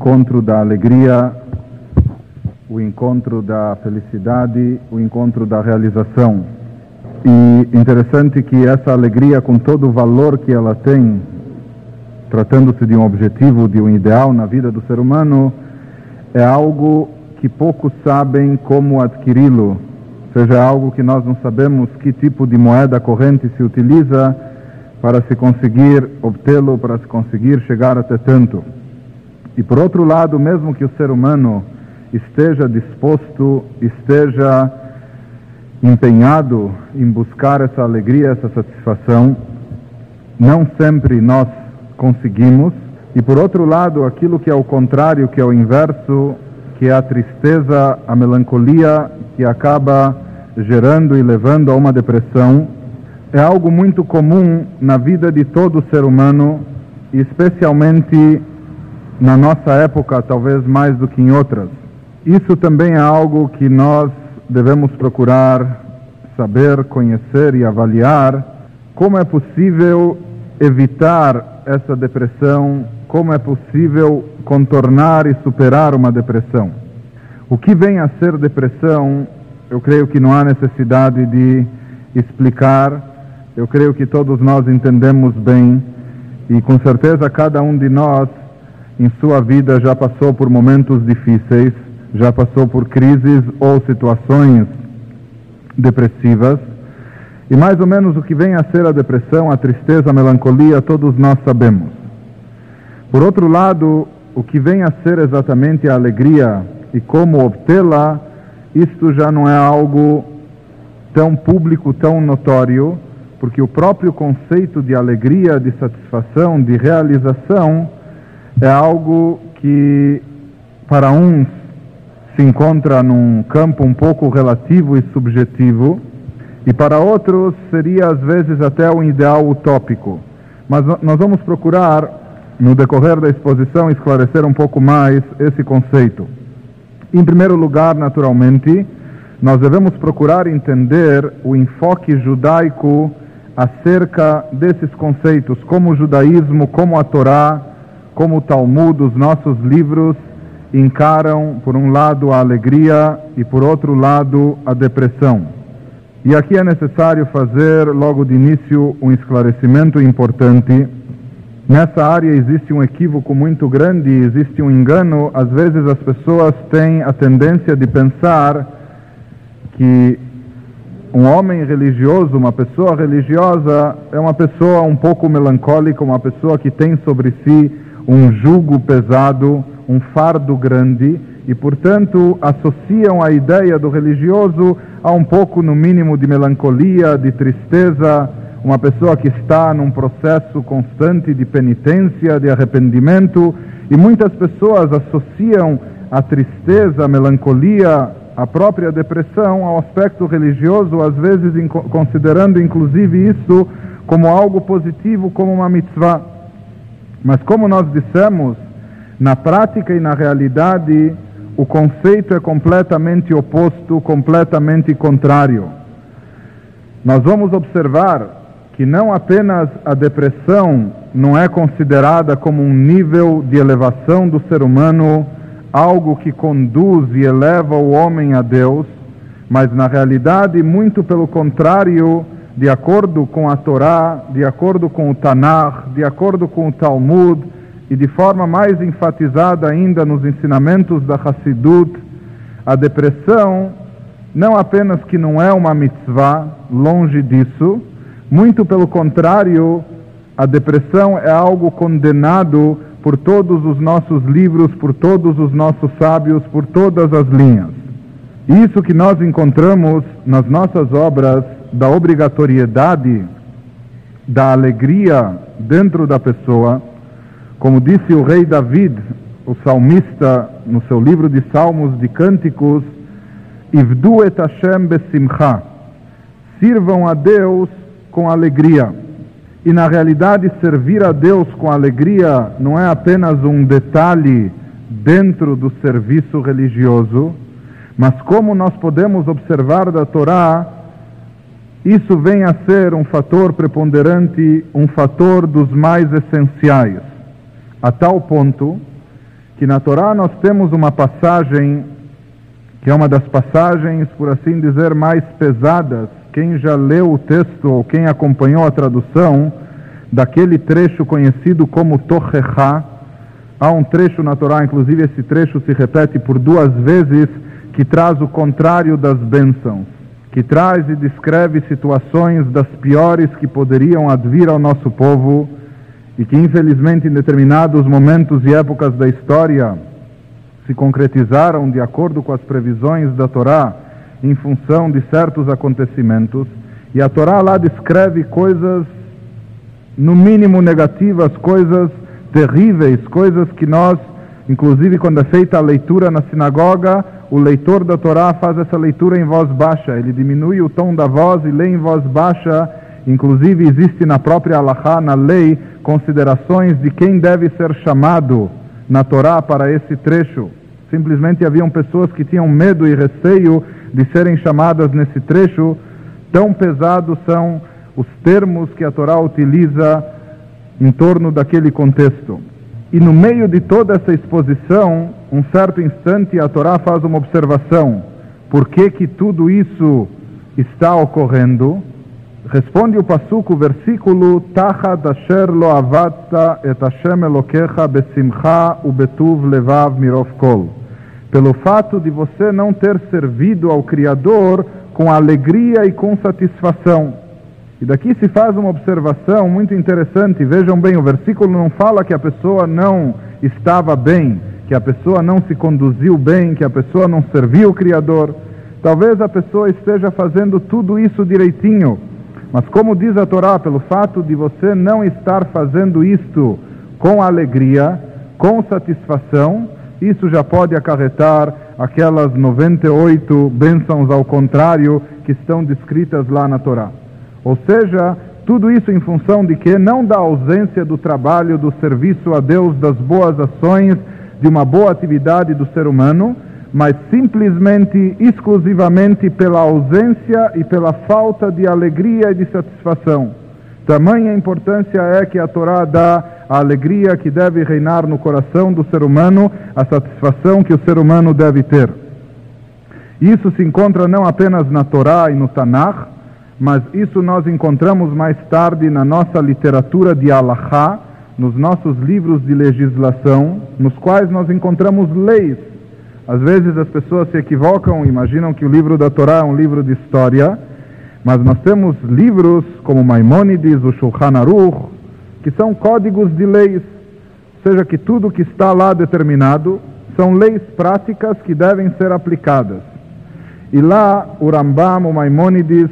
encontro da alegria, o encontro da felicidade, o encontro da realização. E interessante que essa alegria, com todo o valor que ela tem, tratando-se de um objetivo, de um ideal na vida do ser humano, é algo que poucos sabem como adquiri-lo, seja algo que nós não sabemos que tipo de moeda corrente se utiliza para se conseguir obtê-lo, para se conseguir chegar até tanto. E por outro lado, mesmo que o ser humano esteja disposto, esteja empenhado em buscar essa alegria, essa satisfação, não sempre nós conseguimos. E por outro lado, aquilo que é o contrário, que é o inverso, que é a tristeza, a melancolia, que acaba gerando e levando a uma depressão, é algo muito comum na vida de todo ser humano, especialmente na nossa época, talvez mais do que em outras. Isso também é algo que nós devemos procurar saber, conhecer e avaliar como é possível evitar essa depressão, como é possível contornar e superar uma depressão. O que vem a ser depressão, eu creio que não há necessidade de explicar, eu creio que todos nós entendemos bem e com certeza cada um de nós em sua vida já passou por momentos difíceis, já passou por crises ou situações depressivas. E mais ou menos o que vem a ser a depressão, a tristeza, a melancolia, todos nós sabemos. Por outro lado, o que vem a ser exatamente a alegria e como obtê-la, isto já não é algo tão público, tão notório, porque o próprio conceito de alegria, de satisfação, de realização, é algo que para uns se encontra num campo um pouco relativo e subjetivo, e para outros seria às vezes até um ideal utópico. Mas nós vamos procurar, no decorrer da exposição, esclarecer um pouco mais esse conceito. Em primeiro lugar, naturalmente, nós devemos procurar entender o enfoque judaico acerca desses conceitos, como o judaísmo, como a Torá, como o Talmud, os nossos livros, encaram, por um lado, a alegria e, por outro lado, a depressão. E aqui é necessário fazer, logo de início, um esclarecimento importante. Nessa área existe um equívoco muito grande, existe um engano. Às vezes as pessoas têm a tendência de pensar que um homem religioso, uma pessoa religiosa, é uma pessoa um pouco melancólica, uma pessoa que tem sobre si um jugo pesado, um fardo grande e, portanto, associam a ideia do religioso a um pouco, no mínimo, de melancolia, de tristeza, uma pessoa que está num processo constante de penitência, de arrependimento, e muitas pessoas associam a tristeza, a melancolia, a própria depressão ao aspecto religioso, às vezes considerando inclusive isso como algo positivo, como uma mitzvah. Mas como nós dissemos, na prática e na realidade, o conceito é completamente oposto, completamente contrário. Nós vamos observar que não apenas a depressão não é considerada como um nível de elevação do ser humano, algo que conduz e eleva o homem a Deus, mas na realidade, muito pelo contrário, de acordo com a Torá, de acordo com o Tanakh, de acordo com o Talmud e de forma mais enfatizada ainda nos ensinamentos da Hassidut, a depressão não apenas que não é uma mitzvah, longe disso, muito pelo contrário, a depressão é algo condenado por todos os nossos livros, por todos os nossos sábios, por todas as linhas. Isso que nós encontramos nas nossas obras da obrigatoriedade da alegria dentro da pessoa, como disse o rei David, o salmista, no seu livro de Salmos de Cânticos, Ivdu et Hashem besimcha, sirvam a Deus com alegria. E na realidade, servir a Deus com alegria não é apenas um detalhe dentro do serviço religioso, mas como nós podemos observar da Torá, isso vem a ser um fator preponderante, um fator dos mais essenciais, a tal ponto que na Torá nós temos uma passagem que é uma das passagens, por assim dizer, mais pesadas. Quem já leu o texto ou quem acompanhou a tradução daquele trecho conhecido como Tochecha, há um trecho na Torá, inclusive esse trecho se repete por duas vezes, que traz o contrário das bênçãos, que traz e descreve situações das piores que poderiam advir ao nosso povo e que infelizmente em determinados momentos e épocas da história se concretizaram de acordo com as previsões da Torá em função de certos acontecimentos. E a Torá lá descreve coisas, no mínimo negativas, coisas terríveis, coisas que nós, inclusive quando é feita a leitura na sinagoga, o leitor da Torá faz essa leitura em voz baixa, ele diminui o tom da voz e lê em voz baixa. Inclusive existe na própria Allahá, na lei, considerações de quem deve ser chamado na Torá para esse trecho. Simplesmente haviam pessoas que tinham medo e receio de serem chamadas nesse trecho. Tão pesados são os termos que a Torá utiliza em torno daquele contexto. E no meio de toda essa exposição, um certo instante a Torá faz uma observação. Por que que tudo isso está ocorrendo? Responde o Passuco, versículo Tachat asher lo et Hashem elokecha besimcha ubetuv levav mirov kol. Pelo fato de você não ter servido ao Criador com alegria e com satisfação. E daqui se faz uma observação muito interessante. Vejam bem, o versículo não fala que a pessoa não estava bem, que a pessoa não se conduziu bem, que a pessoa não serviu o Criador. Talvez a pessoa esteja fazendo tudo isso direitinho, mas como diz a Torá, pelo fato de você não estar fazendo isto com alegria, com satisfação, isso já pode acarretar aquelas 98 bênçãos ao contrário que estão descritas lá na Torá. Ou seja, tudo isso em função de que não da ausência do trabalho, do serviço a Deus, das boas ações, de uma boa atividade do ser humano, mas simplesmente, exclusivamente pela ausência e pela falta de alegria e de satisfação. Tamanha importância é que a Torá dá a alegria que deve reinar no coração do ser humano, a satisfação que o ser humano deve ter. Isso se encontra não apenas na Torá e no Tanakh, mas isso nós encontramos mais tarde na nossa literatura de Alahá, nos nossos livros de legislação, nos quais nós encontramos leis às vezes as pessoas se equivocam, imaginam que o livro da Torá é um livro de história, mas nós temos livros como Maimônides, o Shulchan Aruch, que são códigos de leis, ou seja, que tudo que está lá determinado são leis práticas que devem ser aplicadas. E lá o Rambam, o Maimônides,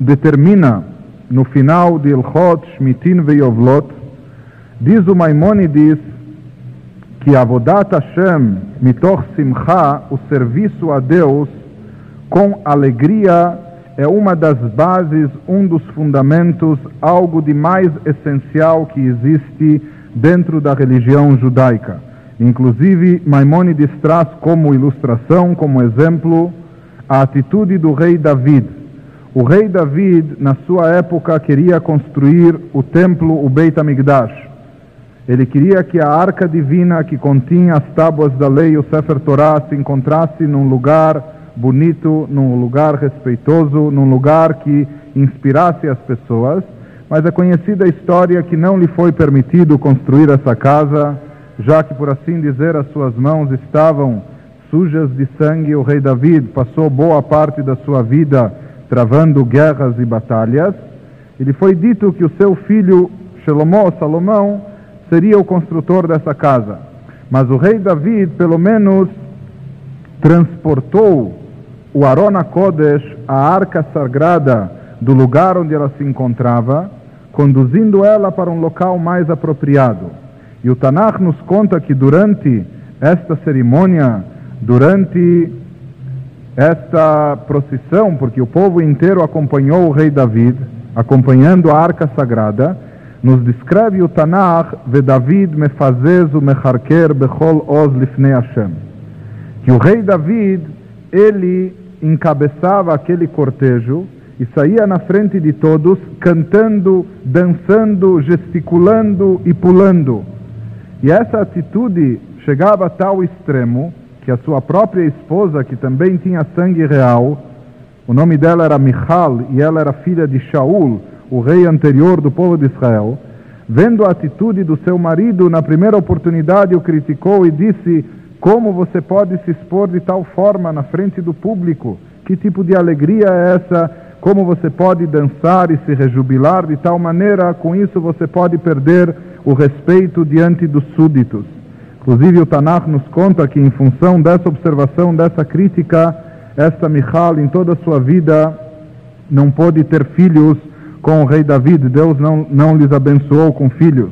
determina no final de Ilchot, Shmitin Veyovlot, diz o Maimônides que Avodat Hashem, mitoch simcha, o serviço a Deus com alegria é uma das bases, um dos fundamentos, algo de mais essencial que existe dentro da religião judaica. Inclusive, Maimonides traz como ilustração, como exemplo, a atitude do rei David. O rei David, na sua época, queria construir o templo, o Beit HaMikdash. Ele queria que a arca divina que continha as tábuas da lei, o Sefer Torah, se encontrasse num lugar bonito, num lugar respeitoso, num lugar que inspirasse as pessoas. Mas é conhecida a história que não lhe foi permitido construir essa casa, já que, por assim dizer, as suas mãos estavam sujas de sangue. O rei David passou boa parte da sua vida travando guerras e batalhas. Ele foi dito que o seu filho Shalomó, Salomão, seria o construtor dessa casa. Mas o rei David, pelo menos, transportou o Arona Kodesh, a arca sagrada, do lugar onde ela se encontrava, conduzindo ela para um local mais apropriado. E o Tanakh nos conta que durante esta cerimônia, durante esta procissão, porque o povo inteiro acompanhou o rei David, acompanhando a arca sagrada, nos descreve o Tanakh, David mefazez o mecharker bechol oz lifnei Hashem. Que o rei David, ele encabeçava aquele cortejo e saía na frente de todos, cantando, dançando, gesticulando e pulando. E essa atitude chegava a tal extremo que a sua própria esposa, que também tinha sangue real, o nome dela era Michal e ela era filha de Shaul, o rei anterior do povo de Israel, vendo a atitude do seu marido, na primeira oportunidade o criticou e disse: Como você pode se expor de tal forma na frente do público? Que tipo de alegria é essa? Como você pode dançar e se rejubilar de tal maneira? Com isso você pode perder o respeito diante dos súditos. Inclusive o Tanakh nos conta que em função dessa observação, dessa crítica, esta Michal em toda a sua vida não pôde ter filhos com o rei David, Deus não, não lhes abençoou com filhos.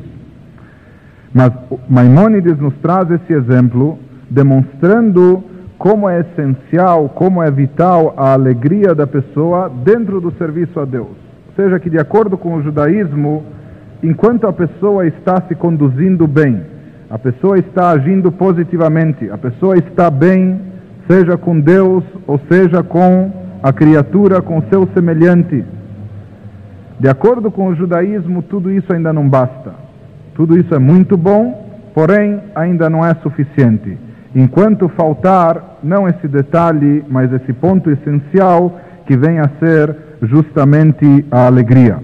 Mas Maimônides nos traz esse exemplo, demonstrando como é essencial, como é vital a alegria da pessoa dentro do serviço a Deus. Ou seja, que de acordo com o judaísmo, enquanto a pessoa está se conduzindo bem, a pessoa está agindo positivamente, a pessoa está bem, seja com Deus ou seja com a criatura, com seu semelhante, de acordo com o judaísmo, tudo isso ainda não basta. Tudo isso é muito bom, porém ainda não é suficiente. Enquanto faltar, não esse detalhe, mas esse ponto essencial que vem a ser justamente a alegria.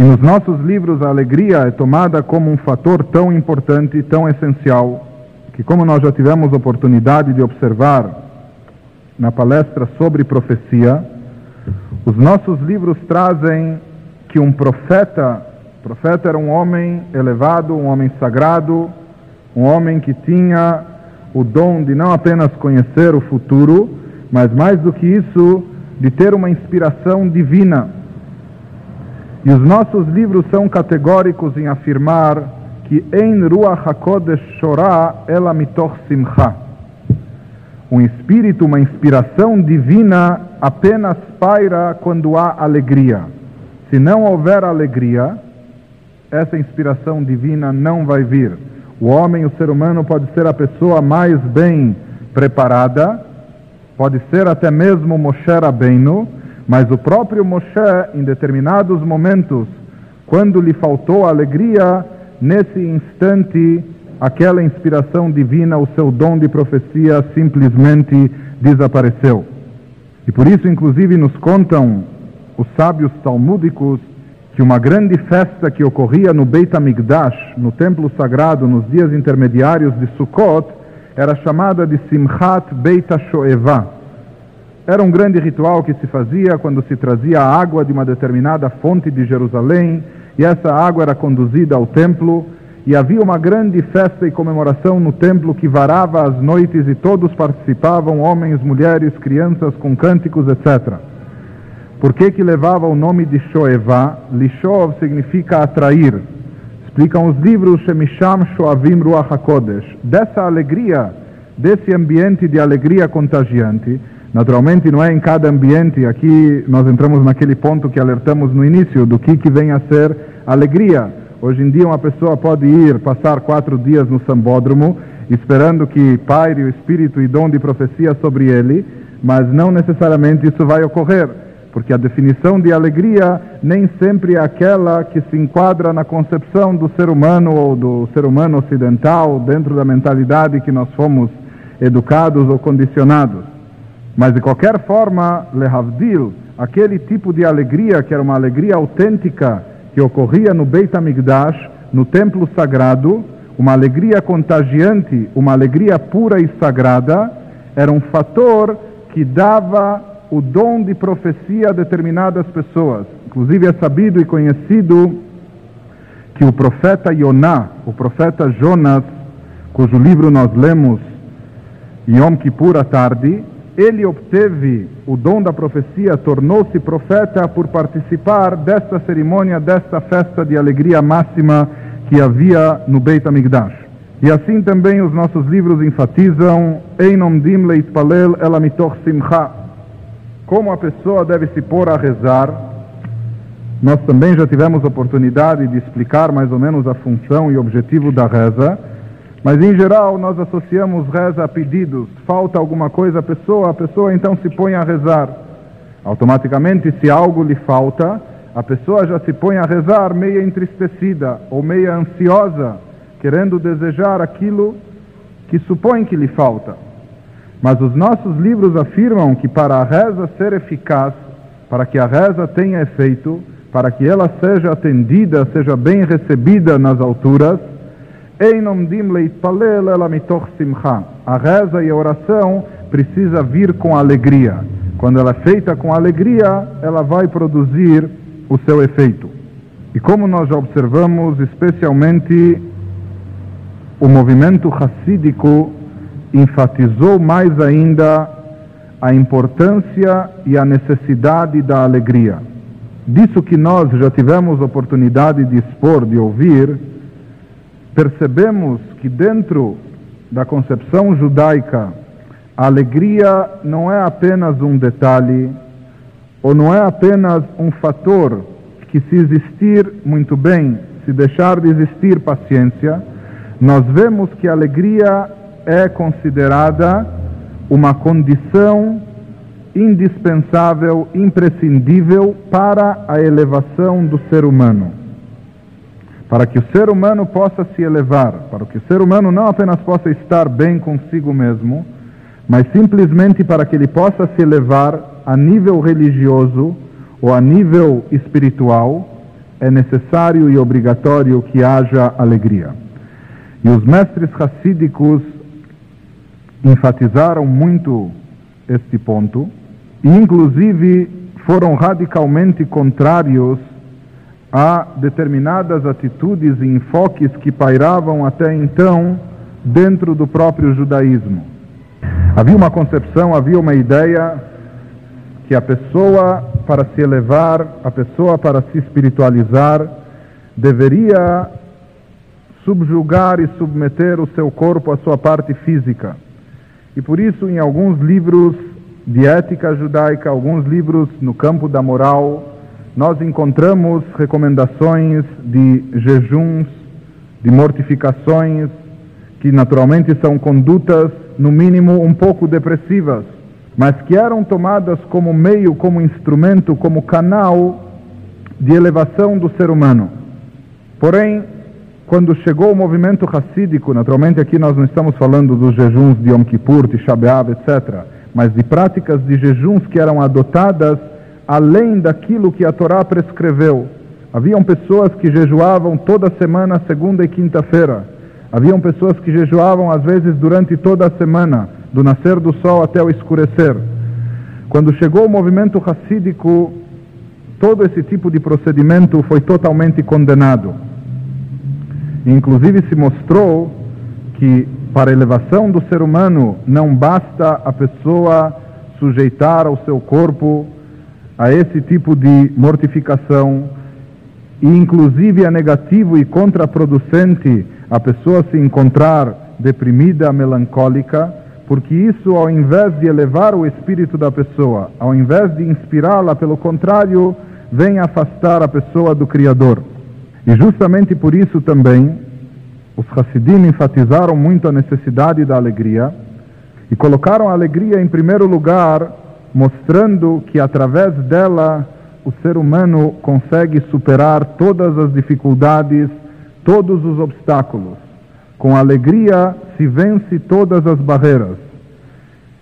E nos nossos livros a alegria é tomada como um fator tão importante, tão essencial, que como nós já tivemos oportunidade de observar na palestra sobre profecia, os nossos livros trazem que um profeta, profeta era um homem elevado, um homem sagrado, um homem que tinha o dom de não apenas conhecer o futuro, mas mais do que isso, de ter uma inspiração divina. E os nossos livros são categóricos em afirmar que em Ruach HaKodesh Shorah ela mitoch simcha. Um espírito, uma inspiração divina apenas paira quando há alegria. Se não houver alegria, essa inspiração divina não vai vir. O homem, o ser humano, pode ser a pessoa mais bem preparada, pode ser até mesmo Moshe Rabbeinu, mas o próprio Moshe, em determinados momentos, quando lhe faltou alegria, nesse instante, aquela inspiração divina, o seu dom de profecia simplesmente desapareceu. E por isso, inclusive, nos contam os sábios talmúdicos que uma grande festa que ocorria no Beit HaMikdash, no templo sagrado, nos dias intermediários de Sukkot, era chamada de Simchat Beit HaShoevah. Era um grande ritual que se fazia quando se trazia a água de uma determinada fonte de Jerusalém, e essa água era conduzida ao templo, e havia uma grande festa e comemoração no templo que varava as noites e todos participavam, homens, mulheres, crianças, com cânticos, etc. Por que, que levava o nome de Shoevá? Lishov significa atrair. Explicam os livros Shemisham Shoavim Ruach HaKodesh. Dessa alegria, desse ambiente de alegria contagiante, naturalmente não é em cada ambiente, aqui nós entramos naquele ponto que alertamos no início, do que, que vem a ser alegria. Hoje em dia uma pessoa pode ir passar quatro dias no sambódromo, esperando que paire o espírito e dom de profecia sobre ele, mas não necessariamente isso vai ocorrer porque a definição de alegria nem sempre é aquela que se enquadra na concepção do ser humano ou do ser humano ocidental, dentro da mentalidade que nós fomos educados ou condicionados. Mas de qualquer forma, Lehavdil, aquele tipo de alegria que era uma alegria autêntica que ocorria no Beit HaMikdash, no templo sagrado, uma alegria contagiante, uma alegria pura e sagrada, era um fator que dava o dom de profecia a determinadas pessoas. Inclusive é sabido e conhecido que o profeta Yoná, o profeta Jonas, cujo livro nós lemos em Yom Kippur à tarde, ele obteve o dom da profecia, tornou-se profeta por participar desta cerimônia, desta festa de alegria máxima que havia no Beit HaMikdash. E assim também os nossos livros enfatizam Einom dim leitpalel elamitoch simcha como a pessoa deve se pôr a rezar. Nós também já tivemos oportunidade de explicar mais ou menos a função e objetivo da reza, mas em geral nós associamos reza a pedidos. Falta alguma coisa à pessoa, a pessoa então se põe a rezar. Automaticamente, se algo lhe falta, a pessoa já se põe a rezar meia entristecida ou meia ansiosa, querendo desejar aquilo que supõe que lhe falta. Mas os nossos livros afirmam que para a reza ser eficaz, para que a reza tenha efeito, para que ela seja atendida, seja bem recebida nas alturas, a reza e a oração precisa vir com alegria. Quando ela é feita com alegria, ela vai produzir o seu efeito. E como nós já observamos, especialmente o movimento racídico enfatizou mais ainda a importância e a necessidade da alegria. Disso que nós já tivemos oportunidade de expor, de ouvir, percebemos que dentro da concepção judaica, a alegria não é apenas um detalhe, ou não é apenas um fator que, se existir, muito bem, se deixar de existir, paciência, nós vemos que a alegria é considerada uma condição indispensável, imprescindível para a elevação do ser humano. Para que o ser humano possa se elevar, para que o ser humano não apenas possa estar bem consigo mesmo, mas simplesmente para que ele possa se elevar a nível religioso ou a nível espiritual, é necessário e obrigatório que haja alegria. E os mestres racídicos enfatizaram muito este ponto e, inclusive, foram radicalmente contrários a determinadas atitudes e enfoques que pairavam até então dentro do próprio judaísmo. Havia uma concepção, havia uma ideia que a pessoa, para se elevar, a pessoa, para se espiritualizar, deveria subjugar e submeter o seu corpo à sua parte física. E por isso, em alguns livros de ética judaica, alguns livros no campo da moral, nós encontramos recomendações de jejuns, de mortificações, que naturalmente são condutas, no mínimo, um pouco depressivas, mas que eram tomadas como meio, como instrumento, como canal de elevação do ser humano. Porém, quando chegou o movimento racídico, naturalmente aqui nós não estamos falando dos jejuns de Yom Kippur, de Shabeav, etc., mas de práticas de jejuns que eram adotadas além daquilo que a Torá prescreveu. Haviam pessoas que jejuavam toda semana, segunda e quinta-feira. Haviam pessoas que jejuavam às vezes durante toda a semana, do nascer do sol até o escurecer. Quando chegou o movimento racídico, todo esse tipo de procedimento foi totalmente condenado. Inclusive se mostrou que para a elevação do ser humano não basta a pessoa sujeitar ao seu corpo a esse tipo de mortificação e inclusive é negativo e contraproducente a pessoa se encontrar deprimida, melancólica, porque isso ao invés de elevar o espírito da pessoa, ao invés de inspirá-la, pelo contrário, vem afastar a pessoa do Criador. E justamente por isso também os Hassidim enfatizaram muito a necessidade da alegria e colocaram a alegria em primeiro lugar, mostrando que através dela o ser humano consegue superar todas as dificuldades, todos os obstáculos. Com alegria se vence todas as barreiras.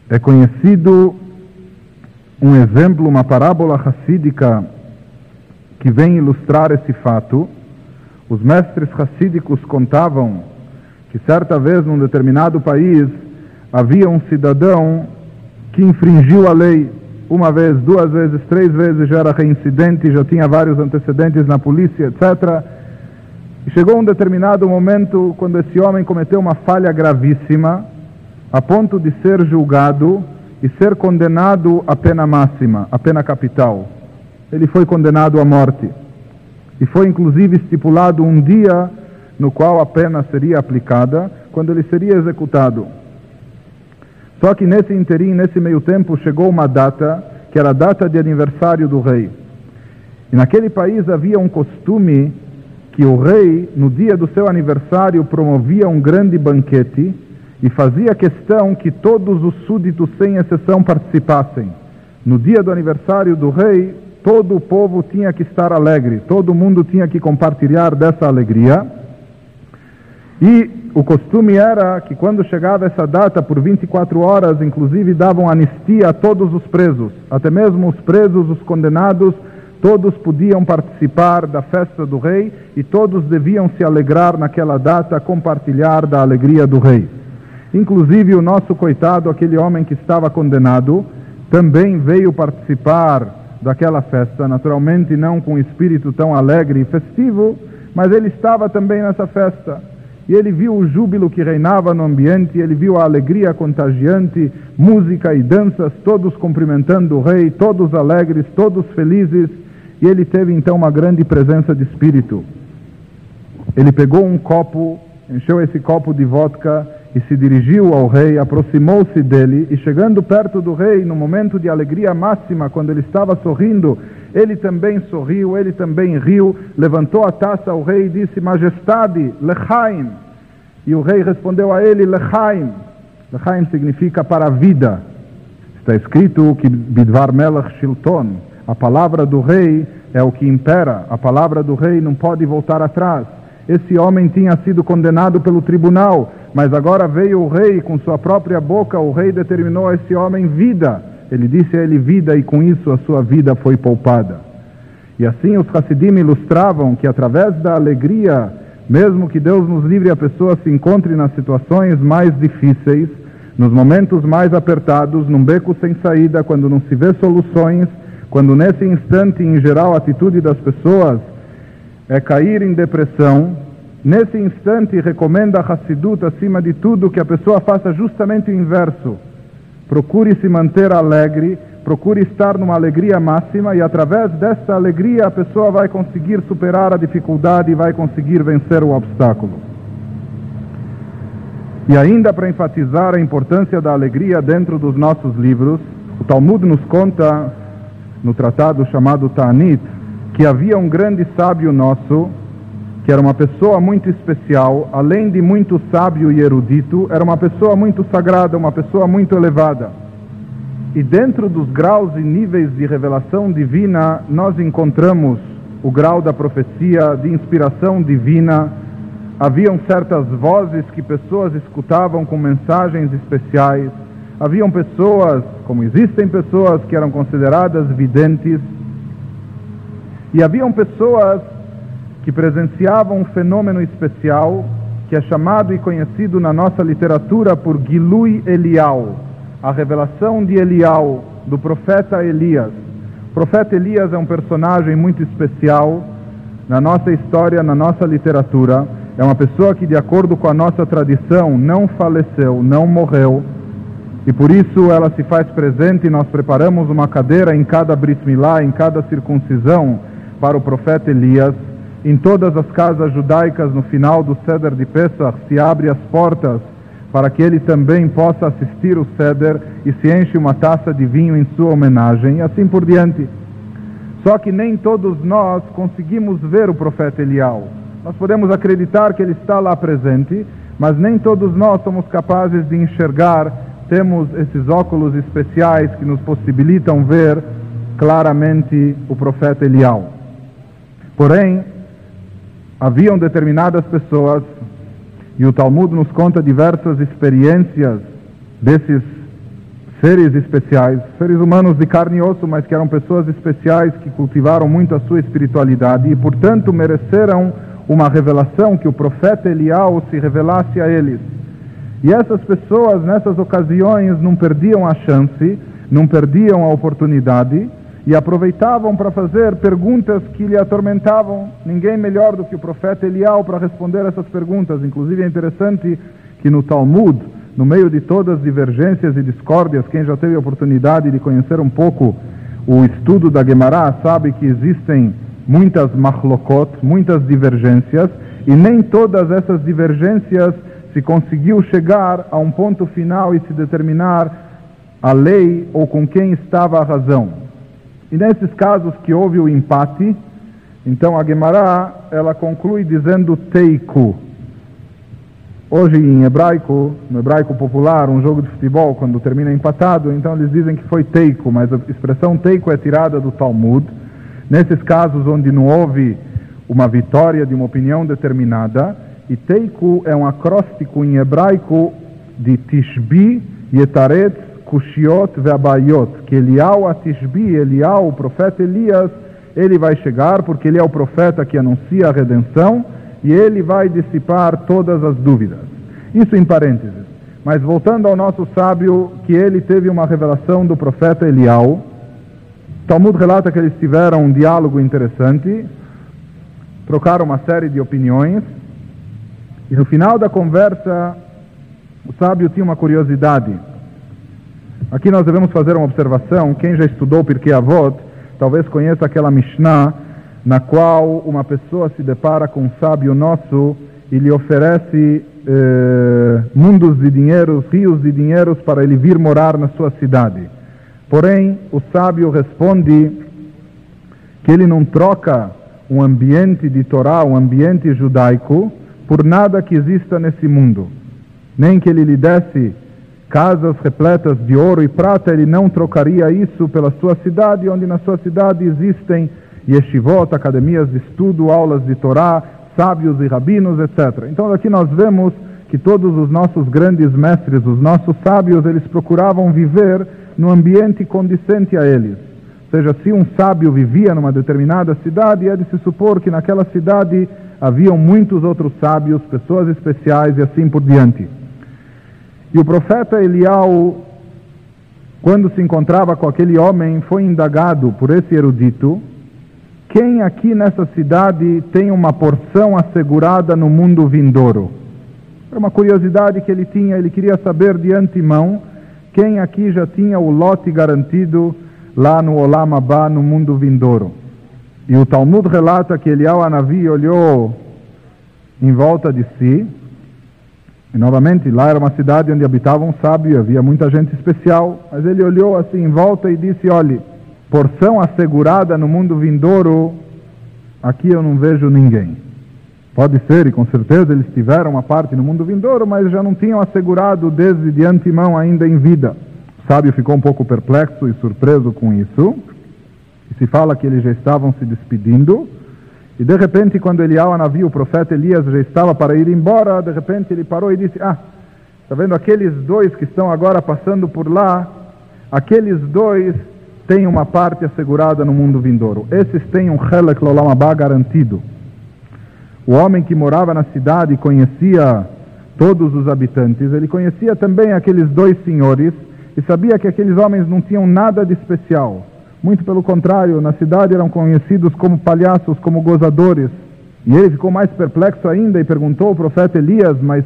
É conhecido um exemplo, uma parábola racídica que vem ilustrar esse fato os mestres racídicos contavam que certa vez num determinado país havia um cidadão que infringiu a lei uma vez, duas vezes, três vezes, já era reincidente, já tinha vários antecedentes na polícia, etc. E chegou um determinado momento quando esse homem cometeu uma falha gravíssima, a ponto de ser julgado e ser condenado à pena máxima, à pena capital. Ele foi condenado à morte. E foi inclusive estipulado um dia no qual a pena seria aplicada, quando ele seria executado. Só que nesse interim, nesse meio tempo, chegou uma data, que era a data de aniversário do rei. E naquele país havia um costume que o rei, no dia do seu aniversário, promovia um grande banquete e fazia questão que todos os súditos, sem exceção, participassem. No dia do aniversário do rei, todo o povo tinha que estar alegre, todo mundo tinha que compartilhar dessa alegria. E o costume era que quando chegava essa data, por 24 horas, inclusive davam anistia a todos os presos, até mesmo os presos, os condenados, todos podiam participar da festa do rei e todos deviam se alegrar naquela data, compartilhar da alegria do rei. Inclusive o nosso coitado, aquele homem que estava condenado, também veio participar daquela festa, naturalmente não com espírito tão alegre e festivo, mas ele estava também nessa festa. E ele viu o júbilo que reinava no ambiente, ele viu a alegria contagiante, música e danças, todos cumprimentando o rei, todos alegres, todos felizes, e ele teve então uma grande presença de espírito. Ele pegou um copo, encheu esse copo de vodka e se dirigiu ao rei, aproximou-se dele e chegando perto do rei, no momento de alegria máxima, quando ele estava sorrindo, ele também sorriu, ele também riu, levantou a taça ao rei e disse: Majestade, lechaim. E o rei respondeu a ele: lechaim. Lechaim significa para a vida. Está escrito que Bidvar Melech Shilton, a palavra do rei é o que impera, a palavra do rei não pode voltar atrás. Esse homem tinha sido condenado pelo tribunal, mas agora veio o rei com sua própria boca, o rei determinou a esse homem vida. Ele disse a ele vida e com isso a sua vida foi poupada. E assim os Hassidim ilustravam que através da alegria, mesmo que Deus nos livre, a pessoa se encontre nas situações mais difíceis, nos momentos mais apertados, num beco sem saída, quando não se vê soluções, quando nesse instante, em geral, a atitude das pessoas é cair em depressão, nesse instante recomenda a Hassidut, acima de tudo, que a pessoa faça justamente o inverso. Procure se manter alegre, procure estar numa alegria máxima e através dessa alegria a pessoa vai conseguir superar a dificuldade e vai conseguir vencer o obstáculo. E ainda para enfatizar a importância da alegria dentro dos nossos livros, o Talmud nos conta, no tratado chamado Ta'anit, que havia um grande sábio nosso, que era uma pessoa muito especial, além de muito sábio e erudito, era uma pessoa muito sagrada, uma pessoa muito elevada. E dentro dos graus e níveis de revelação divina, nós encontramos o grau da profecia, de inspiração divina. Haviam certas vozes que pessoas escutavam com mensagens especiais. Haviam pessoas, como existem pessoas que eram consideradas videntes, e haviam pessoas que presenciavam um fenômeno especial que é chamado e conhecido na nossa literatura por Gilui Elial, a revelação de Elial, do profeta Elias. O profeta Elias é um personagem muito especial na nossa história, na nossa literatura. É uma pessoa que, de acordo com a nossa tradição, não faleceu, não morreu, e por isso ela se faz presente e nós preparamos uma cadeira em cada Brit Milá, em cada circuncisão, para o profeta Elias. Em todas as casas judaicas, no final do Seder de Pesach, se abre as portas para que ele também possa assistir o Seder e se enche uma taça de vinho em sua homenagem, e assim por diante. Só que nem todos nós conseguimos ver o profeta Elial. Nós podemos acreditar que ele está lá presente, mas nem todos nós somos capazes de enxergar. Temos esses óculos especiais que nos possibilitam ver claramente o profeta Elial. Porém, haviam determinadas pessoas, e o Talmud nos conta diversas experiências desses seres especiais, seres humanos de carne e osso, mas que eram pessoas especiais que cultivaram muito a sua espiritualidade e, portanto, mereceram uma revelação que o profeta Elial se revelasse a eles. E essas pessoas, nessas ocasiões, não perdiam a chance, não perdiam a oportunidade e aproveitavam para fazer perguntas que lhe atormentavam. Ninguém melhor do que o profeta Elial para responder essas perguntas. Inclusive é interessante que no Talmud, no meio de todas as divergências e discórdias, quem já teve a oportunidade de conhecer um pouco o estudo da Gemara sabe que existem muitas machlokot, muitas divergências, e nem todas essas divergências se conseguiu chegar a um ponto final e se determinar a lei ou com quem estava a razão. E nesses casos que houve o empate, então a Gemara ela conclui dizendo teiku. Hoje em hebraico, no hebraico popular, um jogo de futebol quando termina empatado, então eles dizem que foi teiku, mas a expressão teiku é tirada do Talmud. Nesses casos onde não houve uma vitória de uma opinião determinada, e Teiku é um acróstico em hebraico de Tishbi, Yetaretz, Kushiot e Abayot, que Elial a Tishbi, Elial, o profeta Elias, ele vai chegar porque ele é o profeta que anuncia a redenção e ele vai dissipar todas as dúvidas. Isso em parênteses. Mas voltando ao nosso sábio, que ele teve uma revelação do profeta Elial, Talmud relata que eles tiveram um diálogo interessante, trocaram uma série de opiniões, e no final da conversa, o sábio tinha uma curiosidade. Aqui nós devemos fazer uma observação. Quem já estudou Pirkei Avot, talvez conheça aquela Mishnah na qual uma pessoa se depara com um sábio nosso e lhe oferece eh, mundos de dinheiros, rios de dinheiros para ele vir morar na sua cidade. Porém, o sábio responde que ele não troca um ambiente de Torá, um ambiente judaico, por nada que exista nesse mundo. Nem que ele lhe desse casas repletas de ouro e prata, ele não trocaria isso pela sua cidade, onde na sua cidade existem yeshivot, academias de estudo, aulas de Torá, sábios e rabinos, etc. Então aqui nós vemos que todos os nossos grandes mestres, os nossos sábios, eles procuravam viver no ambiente condicente a eles. Ou seja, se um sábio vivia numa determinada cidade, é de se supor que naquela cidade haviam muitos outros sábios, pessoas especiais e assim por diante. E o profeta Elial, quando se encontrava com aquele homem, foi indagado por esse erudito: quem aqui nessa cidade tem uma porção assegurada no mundo vindouro? Era uma curiosidade que ele tinha, ele queria saber de antemão quem aqui já tinha o lote garantido lá no Olam Abba, no mundo vindouro? E o Talmud relata que Elial Anavi olhou em volta de si, e novamente lá era uma cidade onde habitava um sábio, havia muita gente especial, mas ele olhou assim em volta e disse: Olhe, porção assegurada no mundo vindouro, aqui eu não vejo ninguém. Pode ser, e com certeza eles tiveram uma parte no mundo vindouro, mas já não tinham assegurado desde de antemão ainda em vida. O sábio ficou um pouco perplexo e surpreso com isso. E se fala que eles já estavam se despedindo. E de repente, quando Elial navio, o profeta Elias já estava para ir embora, de repente ele parou e disse: Ah, está vendo aqueles dois que estão agora passando por lá? Aqueles dois têm uma parte assegurada no mundo vindouro. Esses têm um Helek Lolamabá garantido. O homem que morava na cidade conhecia todos os habitantes, ele conhecia também aqueles dois senhores e sabia que aqueles homens não tinham nada de especial. Muito pelo contrário, na cidade eram conhecidos como palhaços, como gozadores. E ele ficou mais perplexo ainda e perguntou ao profeta Elias: Mas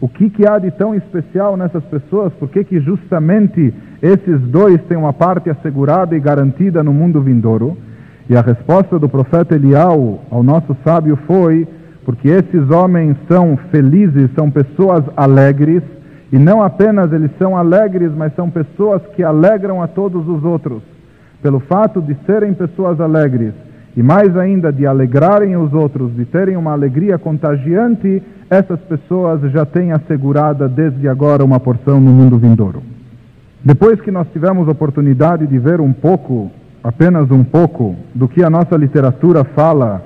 o que, que há de tão especial nessas pessoas? Por que, que justamente esses dois têm uma parte assegurada e garantida no mundo vindouro? E a resposta do profeta Elial ao nosso sábio foi: porque esses homens são felizes, são pessoas alegres, e não apenas eles são alegres, mas são pessoas que alegram a todos os outros. Pelo fato de serem pessoas alegres, e mais ainda de alegrarem os outros, de terem uma alegria contagiante, essas pessoas já têm assegurada desde agora uma porção no mundo vindouro. Depois que nós tivemos oportunidade de ver um pouco apenas um pouco do que a nossa literatura fala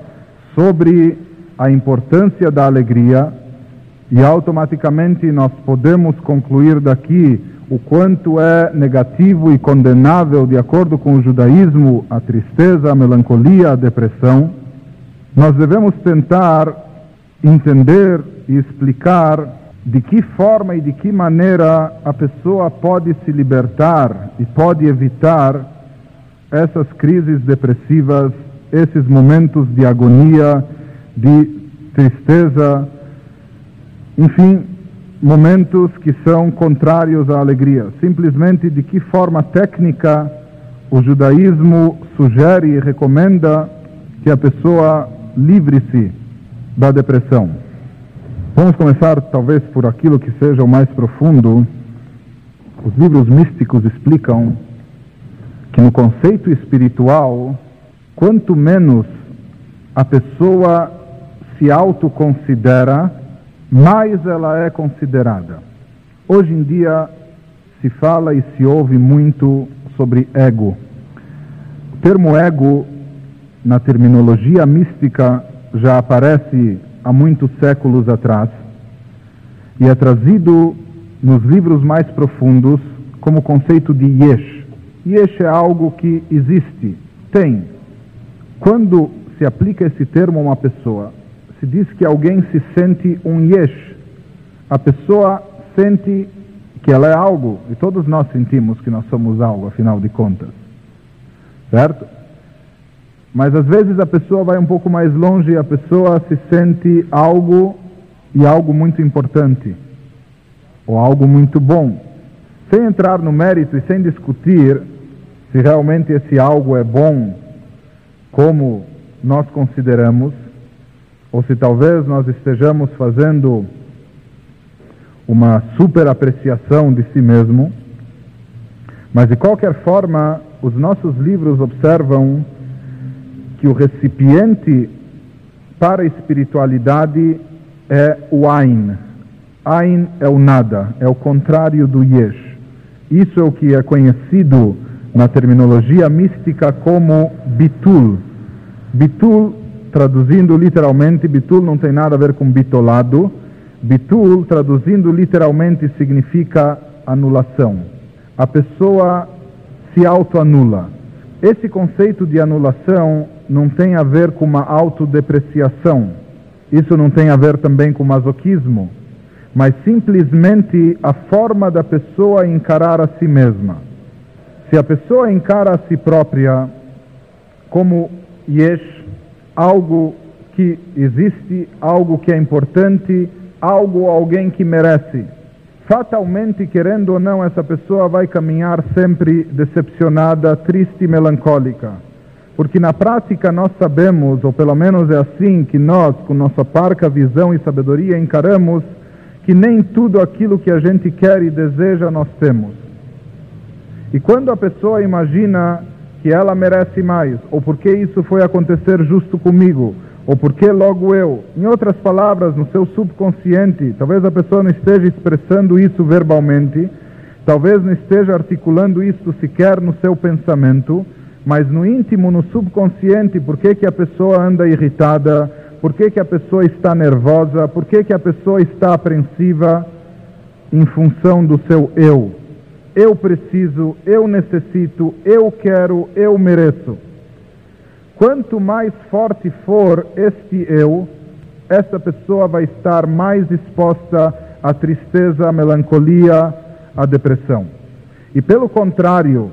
sobre a importância da alegria e automaticamente nós podemos concluir daqui o quanto é negativo e condenável, de acordo com o judaísmo, a tristeza, a melancolia, a depressão. Nós devemos tentar entender e explicar de que forma e de que maneira a pessoa pode se libertar e pode evitar essas crises depressivas, esses momentos de agonia, de tristeza, enfim, momentos que são contrários à alegria. Simplesmente de que forma técnica o judaísmo sugere e recomenda que a pessoa livre-se da depressão. Vamos começar talvez por aquilo que seja o mais profundo. Os livros místicos explicam que no conceito espiritual, quanto menos a pessoa se autoconsidera, mais ela é considerada. Hoje em dia se fala e se ouve muito sobre ego. O termo ego, na terminologia mística, já aparece há muitos séculos atrás e é trazido nos livros mais profundos como conceito de yesh. Yesh é algo que existe, tem. Quando se aplica esse termo a uma pessoa, se diz que alguém se sente um yesh. A pessoa sente que ela é algo, e todos nós sentimos que nós somos algo, afinal de contas. Certo? Mas às vezes a pessoa vai um pouco mais longe e a pessoa se sente algo e algo muito importante, ou algo muito bom. Sem entrar no mérito e sem discutir se realmente esse algo é bom, como nós consideramos, ou se talvez nós estejamos fazendo uma super apreciação de si mesmo, mas de qualquer forma, os nossos livros observam que o recipiente para a espiritualidade é o Ain. Ain é o nada, é o contrário do Yesh. Isso é o que é conhecido na terminologia mística como Bitul. Bitul, traduzindo literalmente, Bitul não tem nada a ver com bitolado. Bitul, traduzindo literalmente, significa anulação. A pessoa se autoanula. Esse conceito de anulação não tem a ver com uma autodepreciação. Isso não tem a ver também com masoquismo, mas simplesmente a forma da pessoa encarar a si mesma. Se a pessoa encara a si própria como yesh, algo que existe, algo que é importante, algo alguém que merece, fatalmente, querendo ou não, essa pessoa vai caminhar sempre decepcionada, triste e melancólica. Porque na prática nós sabemos, ou pelo menos é assim que nós, com nossa parca visão e sabedoria, encaramos que nem tudo aquilo que a gente quer e deseja nós temos. E quando a pessoa imagina que ela merece mais, ou porque isso foi acontecer justo comigo, ou porque logo eu, em outras palavras, no seu subconsciente, talvez a pessoa não esteja expressando isso verbalmente, talvez não esteja articulando isso sequer no seu pensamento, mas no íntimo, no subconsciente, por que, que a pessoa anda irritada, por que, que a pessoa está nervosa, por que, que a pessoa está apreensiva em função do seu eu. Eu preciso, eu necessito, eu quero, eu mereço. Quanto mais forte for este eu, essa pessoa vai estar mais exposta à tristeza, à melancolia, à depressão. E pelo contrário,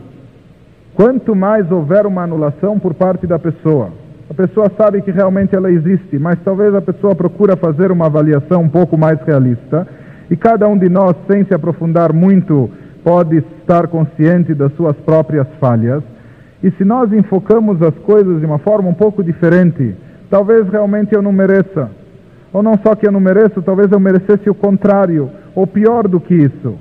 Quanto mais houver uma anulação por parte da pessoa, a pessoa sabe que realmente ela existe, mas talvez a pessoa procura fazer uma avaliação um pouco mais realista, e cada um de nós, sem se aprofundar muito, pode estar consciente das suas próprias falhas. E se nós enfocamos as coisas de uma forma um pouco diferente, talvez realmente eu não mereça. Ou não só que eu não mereço, talvez eu merecesse o contrário, ou pior do que isso.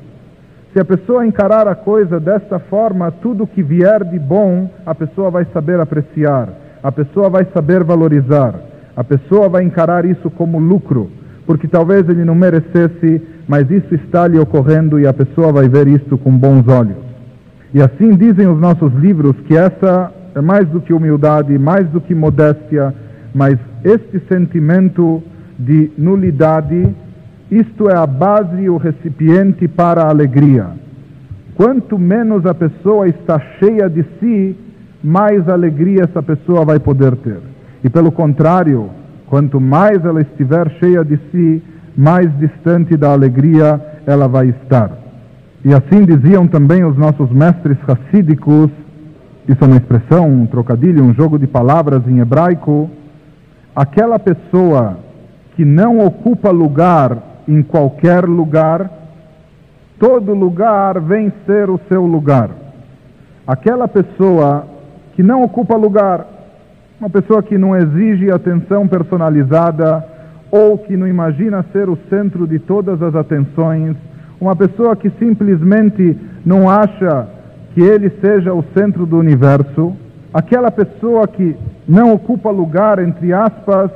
Se a pessoa encarar a coisa desta forma, tudo que vier de bom, a pessoa vai saber apreciar, a pessoa vai saber valorizar, a pessoa vai encarar isso como lucro, porque talvez ele não merecesse, mas isso está lhe ocorrendo e a pessoa vai ver isso com bons olhos. E assim dizem os nossos livros que essa é mais do que humildade, mais do que modéstia, mas este sentimento de nulidade isto é a base e o recipiente para a alegria. Quanto menos a pessoa está cheia de si, mais alegria essa pessoa vai poder ter. E pelo contrário, quanto mais ela estiver cheia de si, mais distante da alegria ela vai estar. E assim diziam também os nossos mestres racídicos, isso é uma expressão, um trocadilho, um jogo de palavras em hebraico, aquela pessoa que não ocupa lugar em qualquer lugar, todo lugar vem ser o seu lugar. Aquela pessoa que não ocupa lugar, uma pessoa que não exige atenção personalizada ou que não imagina ser o centro de todas as atenções, uma pessoa que simplesmente não acha que ele seja o centro do universo, aquela pessoa que não ocupa lugar, entre aspas,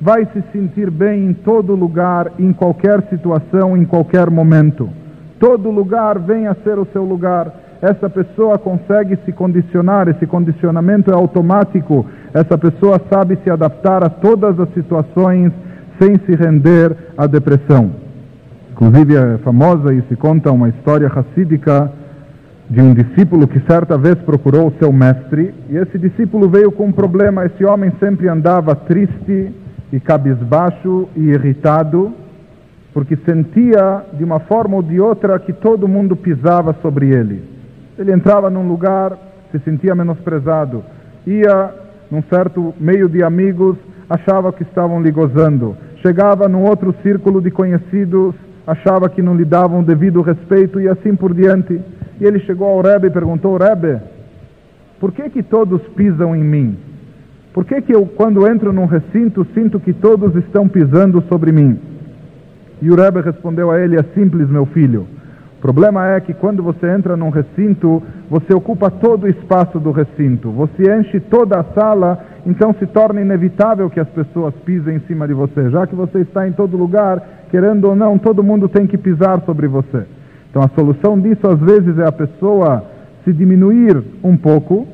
vai se sentir bem em todo lugar, em qualquer situação, em qualquer momento. Todo lugar vem a ser o seu lugar. Essa pessoa consegue se condicionar, esse condicionamento é automático. Essa pessoa sabe se adaptar a todas as situações sem se render à depressão. Inclusive é famosa e se conta uma história racídica de um discípulo que certa vez procurou o seu mestre e esse discípulo veio com um problema. Esse homem sempre andava triste e cabisbaixo e irritado porque sentia de uma forma ou de outra que todo mundo pisava sobre ele. Ele entrava num lugar, se sentia menosprezado, ia num certo meio de amigos, achava que estavam lhe gozando, chegava num outro círculo de conhecidos, achava que não lhe davam devido respeito e assim por diante. E ele chegou ao Rebbe e perguntou, Rebbe, por que que todos pisam em mim? Por que que eu, quando entro num recinto, sinto que todos estão pisando sobre mim? E o Rebbe respondeu a ele, é simples, meu filho. O problema é que quando você entra num recinto, você ocupa todo o espaço do recinto, você enche toda a sala, então se torna inevitável que as pessoas pisem em cima de você, já que você está em todo lugar, querendo ou não, todo mundo tem que pisar sobre você. Então a solução disso às vezes é a pessoa se diminuir um pouco,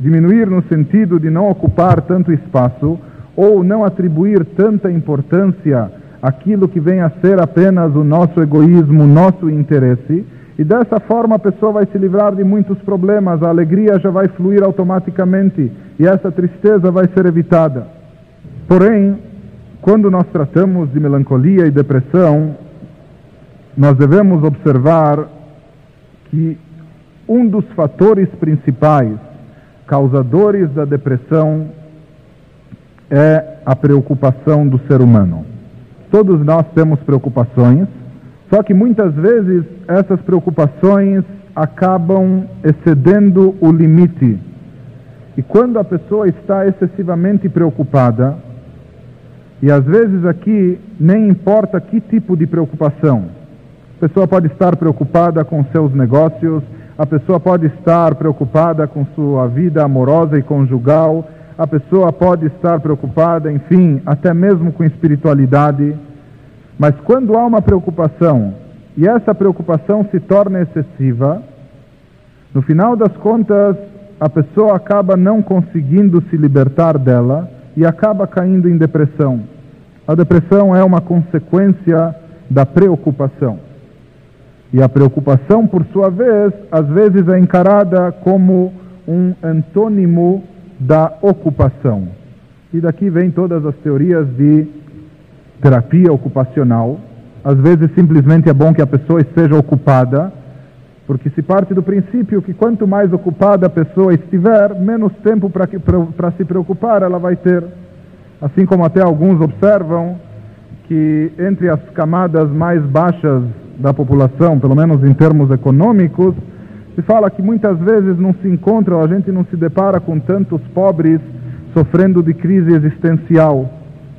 diminuir no sentido de não ocupar tanto espaço ou não atribuir tanta importância àquilo que vem a ser apenas o nosso egoísmo, o nosso interesse, e dessa forma a pessoa vai se livrar de muitos problemas, a alegria já vai fluir automaticamente e essa tristeza vai ser evitada. Porém, quando nós tratamos de melancolia e depressão, nós devemos observar que um dos fatores principais causadores da depressão é a preocupação do ser humano. Todos nós temos preocupações, só que muitas vezes essas preocupações acabam excedendo o limite. E quando a pessoa está excessivamente preocupada, e às vezes aqui nem importa que tipo de preocupação, a pessoa pode estar preocupada com seus negócios, a pessoa pode estar preocupada com sua vida amorosa e conjugal, a pessoa pode estar preocupada, enfim, até mesmo com espiritualidade. Mas quando há uma preocupação e essa preocupação se torna excessiva, no final das contas, a pessoa acaba não conseguindo se libertar dela e acaba caindo em depressão. A depressão é uma consequência da preocupação. E a preocupação, por sua vez, às vezes é encarada como um antônimo da ocupação. E daqui vem todas as teorias de terapia ocupacional. Às vezes simplesmente é bom que a pessoa esteja ocupada, porque se parte do princípio que quanto mais ocupada a pessoa estiver, menos tempo para se preocupar ela vai ter. Assim como até alguns observam que entre as camadas mais baixas da população, pelo menos em termos econômicos, se fala que muitas vezes não se encontra, a gente não se depara com tantos pobres sofrendo de crise existencial.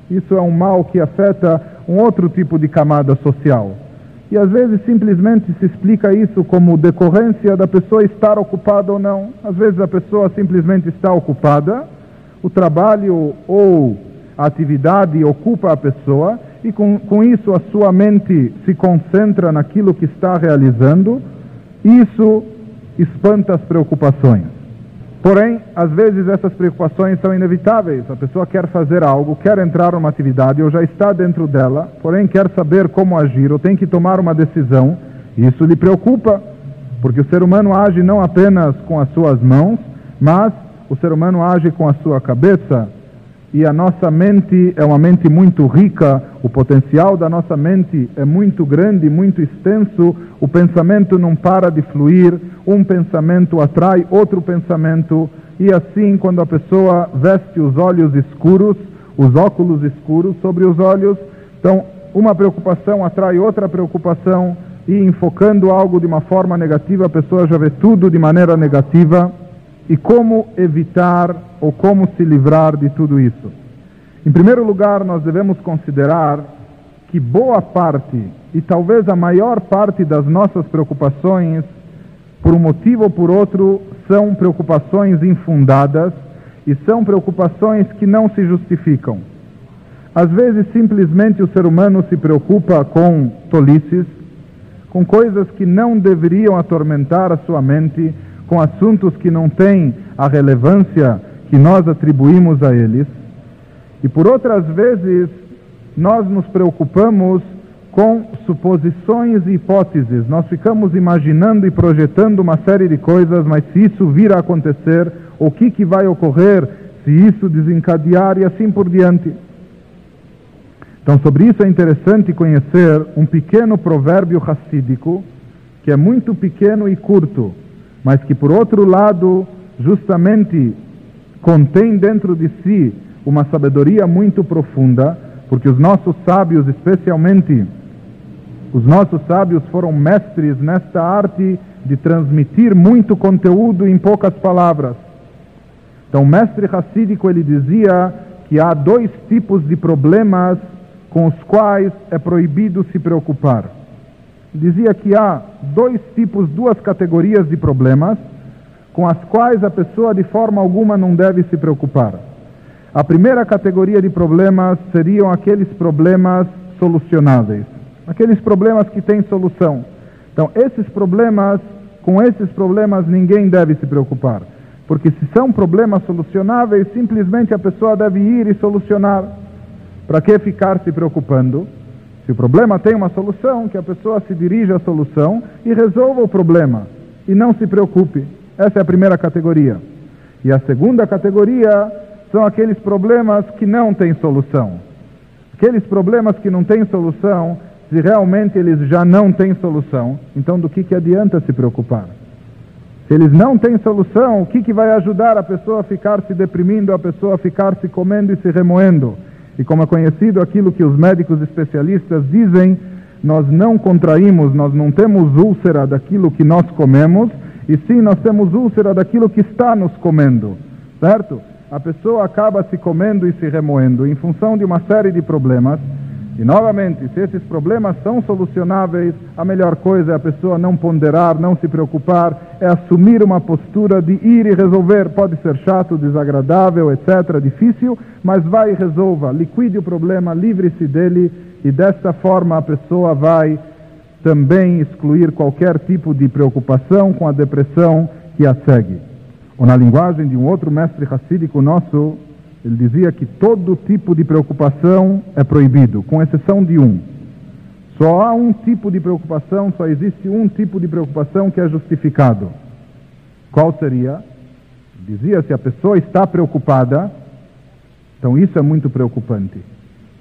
Isso é um mal que afeta um outro tipo de camada social. E às vezes simplesmente se explica isso como decorrência da pessoa estar ocupada ou não. Às vezes a pessoa simplesmente está ocupada, o trabalho ou a atividade ocupa a pessoa e com, com isso a sua mente se concentra naquilo que está realizando, isso espanta as preocupações. Porém, às vezes essas preocupações são inevitáveis. A pessoa quer fazer algo, quer entrar numa atividade ou já está dentro dela, porém quer saber como agir ou tem que tomar uma decisão. Isso lhe preocupa, porque o ser humano age não apenas com as suas mãos, mas o ser humano age com a sua cabeça e a nossa mente é uma mente muito rica, o potencial da nossa mente é muito grande, muito extenso, o pensamento não para de fluir, um pensamento atrai outro pensamento, e assim, quando a pessoa veste os olhos escuros, os óculos escuros sobre os olhos, então uma preocupação atrai outra preocupação, e enfocando algo de uma forma negativa, a pessoa já vê tudo de maneira negativa e como evitar ou como se livrar de tudo isso? Em primeiro lugar, nós devemos considerar que boa parte e talvez a maior parte das nossas preocupações, por um motivo ou por outro, são preocupações infundadas e são preocupações que não se justificam. Às vezes, simplesmente o ser humano se preocupa com tolices, com coisas que não deveriam atormentar a sua mente com assuntos que não têm a relevância que nós atribuímos a eles. E por outras vezes, nós nos preocupamos com suposições e hipóteses. Nós ficamos imaginando e projetando uma série de coisas, mas se isso vir a acontecer, o que, que vai ocorrer se isso desencadear e assim por diante. Então, sobre isso é interessante conhecer um pequeno provérbio racídico, que é muito pequeno e curto, mas que, por outro lado, justamente contém dentro de si uma sabedoria muito profunda, porque os nossos sábios, especialmente os nossos sábios, foram mestres nesta arte de transmitir muito conteúdo em poucas palavras. Então, o mestre racídico ele dizia que há dois tipos de problemas com os quais é proibido se preocupar. Dizia que há dois tipos, duas categorias de problemas com as quais a pessoa de forma alguma não deve se preocupar. A primeira categoria de problemas seriam aqueles problemas solucionáveis, aqueles problemas que têm solução. Então, esses problemas, com esses problemas ninguém deve se preocupar, porque se são problemas solucionáveis, simplesmente a pessoa deve ir e solucionar. Para que ficar se preocupando? Se o problema tem uma solução, que a pessoa se dirija à solução e resolva o problema e não se preocupe. Essa é a primeira categoria. E a segunda categoria são aqueles problemas que não têm solução. Aqueles problemas que não têm solução, se realmente eles já não têm solução, então do que, que adianta se preocupar? Se eles não têm solução, o que, que vai ajudar a pessoa a ficar se deprimindo, a pessoa a ficar se comendo e se remoendo? E como é conhecido aquilo que os médicos especialistas dizem, nós não contraímos, nós não temos úlcera daquilo que nós comemos, e sim nós temos úlcera daquilo que está nos comendo, certo? A pessoa acaba se comendo e se remoendo em função de uma série de problemas. E novamente, se esses problemas são solucionáveis, a melhor coisa é a pessoa não ponderar, não se preocupar, é assumir uma postura de ir e resolver. Pode ser chato, desagradável, etc., difícil, mas vai e resolva, liquide o problema, livre-se dele e dessa forma a pessoa vai também excluir qualquer tipo de preocupação com a depressão que a segue. Ou na linguagem de um outro mestre racídico nosso, ele dizia que todo tipo de preocupação é proibido, com exceção de um. Só há um tipo de preocupação, só existe um tipo de preocupação que é justificado. Qual seria? Dizia se a pessoa está preocupada, então isso é muito preocupante.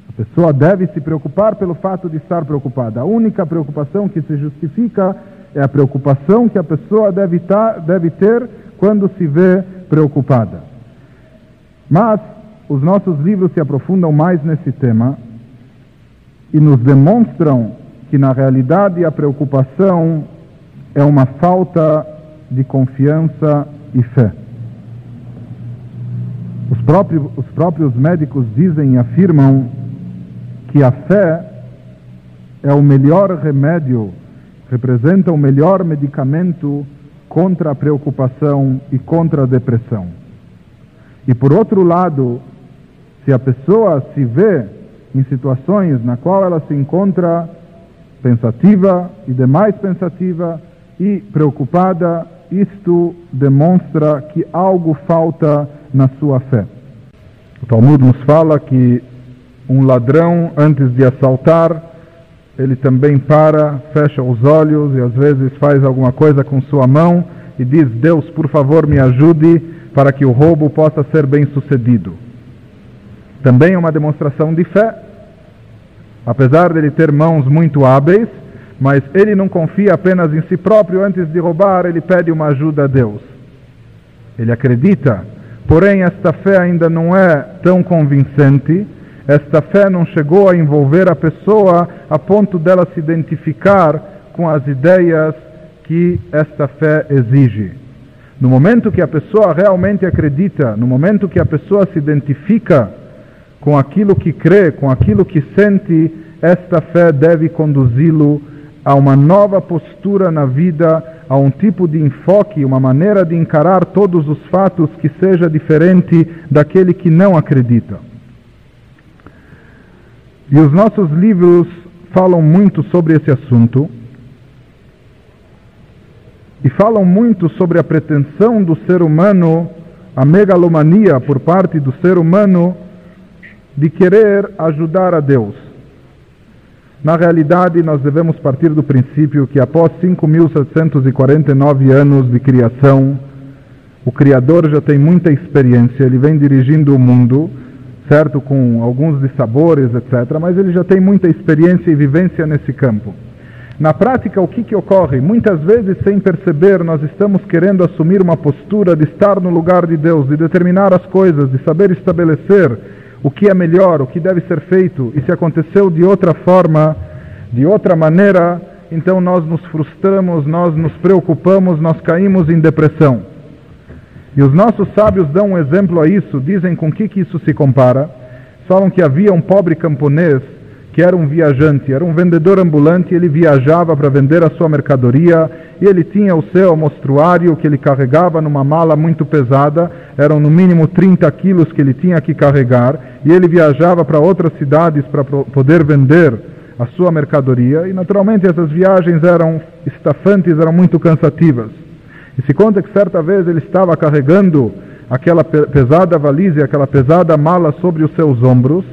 A pessoa deve se preocupar pelo fato de estar preocupada. A única preocupação que se justifica é a preocupação que a pessoa deve, tar, deve ter quando se vê preocupada. Mas os nossos livros se aprofundam mais nesse tema e nos demonstram que, na realidade, a preocupação é uma falta de confiança e fé. Os próprios, os próprios médicos dizem e afirmam que a fé é o melhor remédio, representa o melhor medicamento contra a preocupação e contra a depressão. E por outro lado, se a pessoa se vê em situações na qual ela se encontra pensativa e demais pensativa e preocupada, isto demonstra que algo falta na sua fé. O Talmud nos fala que um ladrão, antes de assaltar, ele também para, fecha os olhos e às vezes faz alguma coisa com sua mão e diz: Deus, por favor, me ajude para que o roubo possa ser bem sucedido. Também é uma demonstração de fé. Apesar de ele ter mãos muito hábeis, mas ele não confia apenas em si próprio, antes de roubar, ele pede uma ajuda a Deus. Ele acredita, porém, esta fé ainda não é tão convincente esta fé não chegou a envolver a pessoa a ponto dela se identificar com as ideias que esta fé exige. No momento que a pessoa realmente acredita, no momento que a pessoa se identifica com aquilo que crê, com aquilo que sente, esta fé deve conduzi-lo a uma nova postura na vida, a um tipo de enfoque, uma maneira de encarar todos os fatos que seja diferente daquele que não acredita. E os nossos livros falam muito sobre esse assunto e falam muito sobre a pretensão do ser humano, a megalomania por parte do ser humano de querer ajudar a Deus. Na realidade, nós devemos partir do princípio que após 5.749 anos de criação, o Criador já tem muita experiência, ele vem dirigindo o mundo, certo, com alguns dissabores, etc., mas ele já tem muita experiência e vivência nesse campo. Na prática, o que, que ocorre? Muitas vezes, sem perceber, nós estamos querendo assumir uma postura de estar no lugar de Deus, de determinar as coisas, de saber estabelecer o que é melhor, o que deve ser feito, e se aconteceu de outra forma, de outra maneira, então nós nos frustramos, nós nos preocupamos, nós caímos em depressão. E os nossos sábios dão um exemplo a isso, dizem com que, que isso se compara. Falam que havia um pobre camponês que era um viajante, era um vendedor ambulante, ele viajava para vender a sua mercadoria e ele tinha o seu mostruário que ele carregava numa mala muito pesada, eram no mínimo 30 quilos que ele tinha que carregar, e ele viajava para outras cidades para poder vender a sua mercadoria, e naturalmente essas viagens eram estafantes, eram muito cansativas. E se conta que certa vez ele estava carregando aquela pesada valise, aquela pesada mala sobre os seus ombros,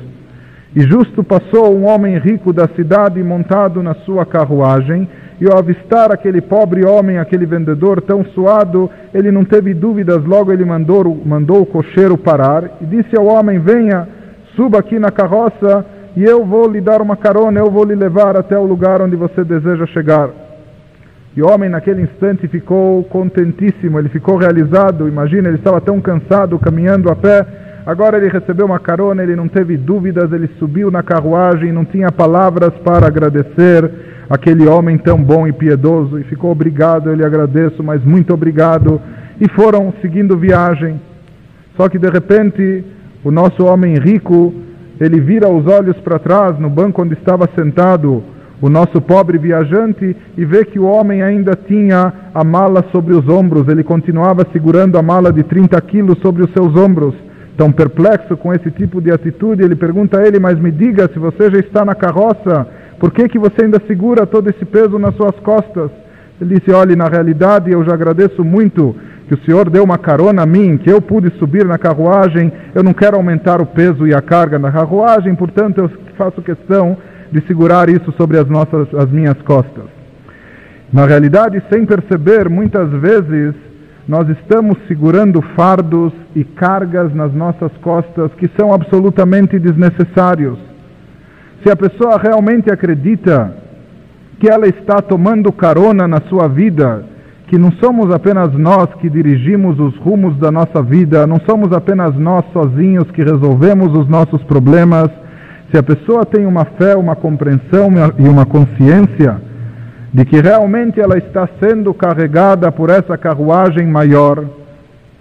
e justo passou um homem rico da cidade montado na sua carruagem, e ao avistar aquele pobre homem, aquele vendedor tão suado, ele não teve dúvidas, logo ele mandou, mandou o cocheiro parar e disse ao homem: Venha, suba aqui na carroça e eu vou lhe dar uma carona, eu vou lhe levar até o lugar onde você deseja chegar. E o homem naquele instante ficou contentíssimo, ele ficou realizado. Imagina, ele estava tão cansado caminhando a pé Agora ele recebeu uma carona, ele não teve dúvidas, ele subiu na carruagem, não tinha palavras para agradecer aquele homem tão bom e piedoso e ficou obrigado, eu lhe agradeço, mas muito obrigado. E foram seguindo viagem. Só que de repente, o nosso homem rico, ele vira os olhos para trás no banco onde estava sentado o nosso pobre viajante e vê que o homem ainda tinha a mala sobre os ombros, ele continuava segurando a mala de 30 quilos sobre os seus ombros. Tão perplexo com esse tipo de atitude, ele pergunta a ele: Mas me diga, se você já está na carroça, por que, que você ainda segura todo esse peso nas suas costas? Ele disse: Olhe, na realidade eu já agradeço muito que o Senhor deu uma carona a mim, que eu pude subir na carruagem. Eu não quero aumentar o peso e a carga na carruagem, portanto eu faço questão de segurar isso sobre as, nossas, as minhas costas. Na realidade, sem perceber, muitas vezes nós estamos segurando fardos e cargas nas nossas costas que são absolutamente desnecessários. Se a pessoa realmente acredita que ela está tomando carona na sua vida, que não somos apenas nós que dirigimos os rumos da nossa vida, não somos apenas nós sozinhos que resolvemos os nossos problemas, se a pessoa tem uma fé, uma compreensão e uma consciência de que realmente ela está sendo carregada por essa carruagem maior,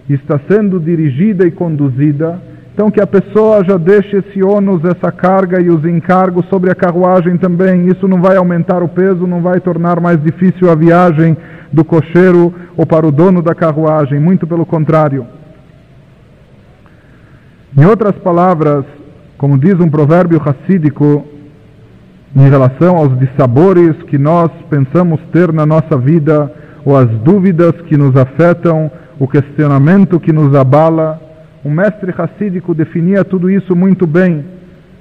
está sendo dirigida e conduzida, então que a pessoa já deixe esse ônus, essa carga e os encargos sobre a carruagem também. Isso não vai aumentar o peso, não vai tornar mais difícil a viagem do cocheiro ou para o dono da carruagem, muito pelo contrário. Em outras palavras, como diz um provérbio racídico, em relação aos dissabores que nós pensamos ter na nossa vida, ou as dúvidas que nos afetam, o questionamento que nos abala. O mestre racídico definia tudo isso muito bem,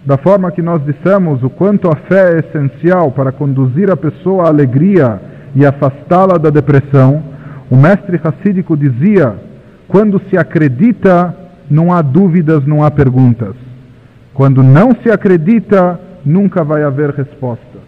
da forma que nós dissemos o quanto a fé é essencial para conduzir a pessoa à alegria e afastá-la da depressão. O mestre racídico dizia: quando se acredita, não há dúvidas, não há perguntas. Quando não se acredita, nunca vai haver resposta.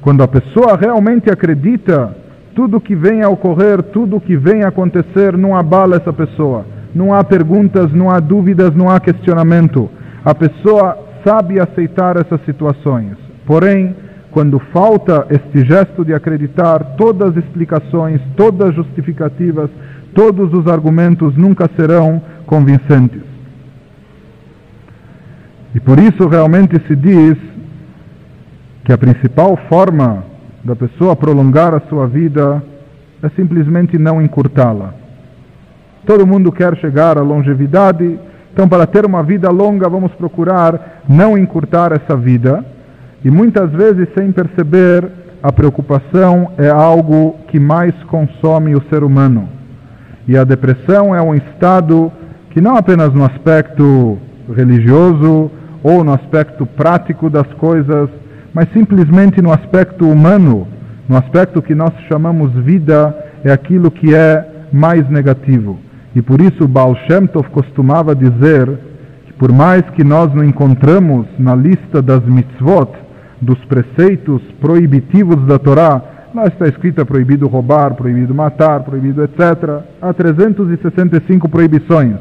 Quando a pessoa realmente acredita, tudo que vem a ocorrer, tudo que vem a acontecer, não abala essa pessoa. Não há perguntas, não há dúvidas, não há questionamento. A pessoa sabe aceitar essas situações. Porém, quando falta este gesto de acreditar, todas as explicações, todas as justificativas, todos os argumentos nunca serão convincentes. E por isso realmente se diz que a principal forma da pessoa prolongar a sua vida é simplesmente não encurtá-la. Todo mundo quer chegar à longevidade, então para ter uma vida longa vamos procurar não encurtar essa vida. E muitas vezes, sem perceber, a preocupação é algo que mais consome o ser humano. E a depressão é um estado que não apenas no aspecto religioso ou no aspecto prático das coisas, mas simplesmente no aspecto humano, no aspecto que nós chamamos vida, é aquilo que é mais negativo. E por isso Baal Shem Tov costumava dizer que por mais que nós não encontramos na lista das mitzvot, dos preceitos proibitivos da Torá, lá está escrito é proibido roubar, proibido matar, proibido etc. Há 365 proibições.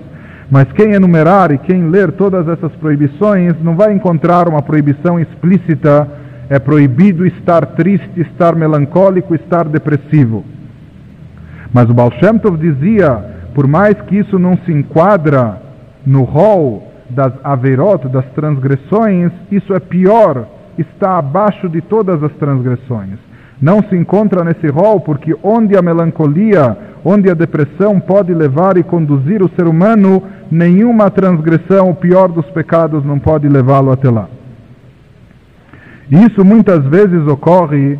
Mas quem enumerar e quem ler todas essas proibições não vai encontrar uma proibição explícita. É proibido estar triste, estar melancólico, estar depressivo. Mas o Baal Shem Tov dizia por mais que isso não se enquadra no rol das averot, das transgressões, isso é pior, está abaixo de todas as transgressões. Não se encontra nesse rol porque onde a melancolia, onde a depressão pode levar e conduzir o ser humano, nenhuma transgressão, o pior dos pecados, não pode levá-lo até lá. Isso muitas vezes ocorre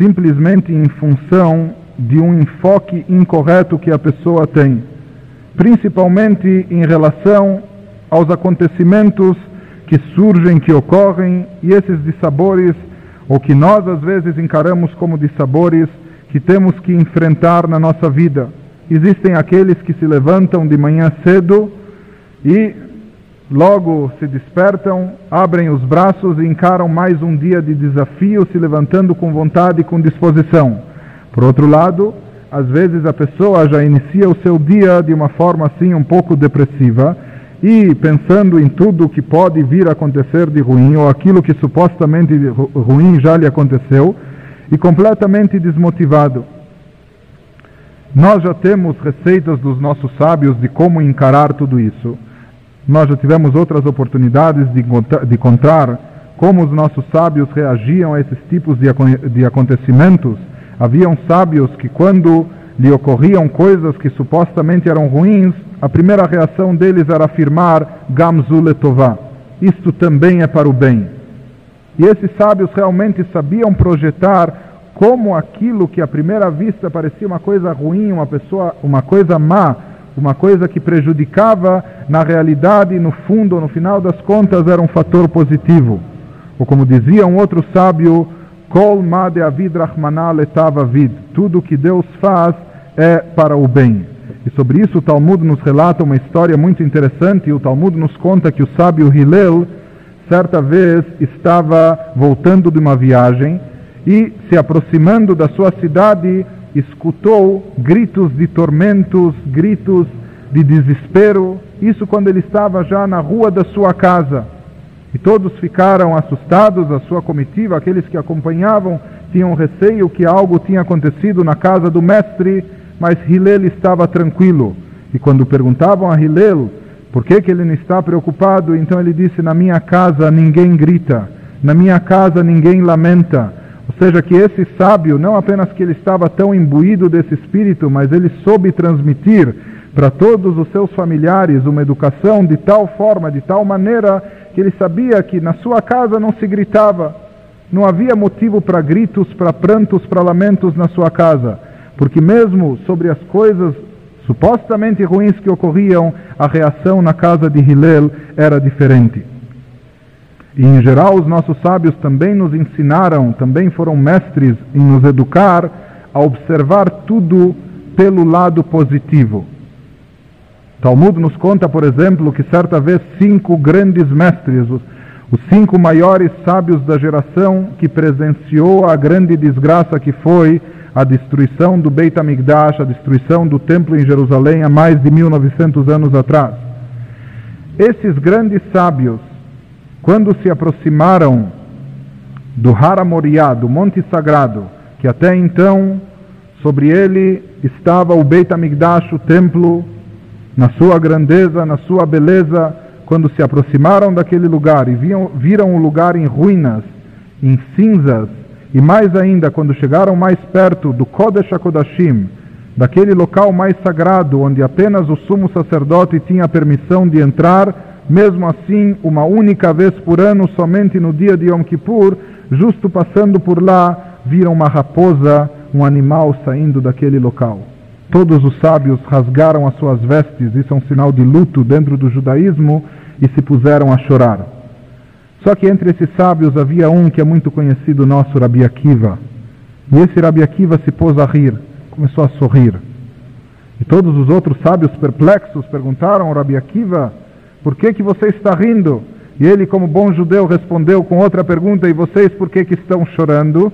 simplesmente em função de um enfoque incorreto que a pessoa tem, principalmente em relação aos acontecimentos que surgem, que ocorrem, e esses dissabores, ou que nós às vezes encaramos como dissabores, que temos que enfrentar na nossa vida. Existem aqueles que se levantam de manhã cedo e logo se despertam, abrem os braços e encaram mais um dia de desafio, se levantando com vontade e com disposição. Por outro lado, às vezes a pessoa já inicia o seu dia de uma forma assim um pouco depressiva e pensando em tudo que pode vir a acontecer de ruim ou aquilo que supostamente ruim já lhe aconteceu e completamente desmotivado. Nós já temos receitas dos nossos sábios de como encarar tudo isso. Nós já tivemos outras oportunidades de, de contar como os nossos sábios reagiam a esses tipos de, de acontecimentos Haviam sábios que, quando lhe ocorriam coisas que supostamente eram ruins, a primeira reação deles era afirmar Gamzu letová. Isto também é para o bem. E esses sábios realmente sabiam projetar como aquilo que à primeira vista parecia uma coisa ruim, uma pessoa, uma coisa má, uma coisa que prejudicava, na realidade, no fundo, no final das contas, era um fator positivo. Ou como dizia um outro sábio, Kol made avid rahmaná letava vid. Tudo que Deus faz é para o bem. E sobre isso o Talmud nos relata uma história muito interessante. O Talmud nos conta que o sábio Hillel, certa vez, estava voltando de uma viagem e, se aproximando da sua cidade, escutou gritos de tormentos, gritos de desespero. Isso quando ele estava já na rua da sua casa. E todos ficaram assustados, a sua comitiva, aqueles que acompanhavam, tinham receio que algo tinha acontecido na casa do mestre, mas Hillel estava tranquilo. E quando perguntavam a Hillel por que, que ele não está preocupado, então ele disse: Na minha casa ninguém grita, na minha casa ninguém lamenta. Ou seja, que esse sábio, não apenas que ele estava tão imbuído desse espírito, mas ele soube transmitir para todos os seus familiares uma educação de tal forma, de tal maneira, que ele sabia que na sua casa não se gritava, não havia motivo para gritos, para prantos, para lamentos na sua casa, porque mesmo sobre as coisas supostamente ruins que ocorriam, a reação na casa de Hillel era diferente. E em geral os nossos sábios também nos ensinaram, também foram mestres em nos educar a observar tudo pelo lado positivo. Talmud nos conta, por exemplo, que certa vez cinco grandes mestres, os, cinco maiores sábios da geração que presenciou a grande desgraça que foi a destruição do Beit HaMikdash, a destruição do templo em Jerusalém há mais de 1900 anos atrás. Esses grandes sábios, quando se aproximaram do Hara Moriá, do Monte Sagrado, que até então sobre ele estava o Beit HaMikdash, o templo na sua grandeza, na sua beleza, quando se aproximaram daquele lugar e viam, viram o lugar em ruínas, em cinzas, e mais ainda, quando chegaram mais perto do Kodesh HaKodashim, daquele local mais sagrado, onde apenas o sumo sacerdote tinha permissão de entrar, mesmo assim, uma única vez por ano, somente no dia de Yom Kippur, justo passando por lá, viram uma raposa, um animal saindo daquele local. Todos os sábios rasgaram as suas vestes, isso é um sinal de luto dentro do judaísmo, e se puseram a chorar. Só que entre esses sábios havia um que é muito conhecido nosso, Rabi Akiva. E esse Rabi Akiva se pôs a rir, começou a sorrir. E todos os outros sábios perplexos perguntaram ao Rabi Akiva, por que que você está rindo? E ele, como bom judeu, respondeu com outra pergunta, e vocês por que que estão chorando?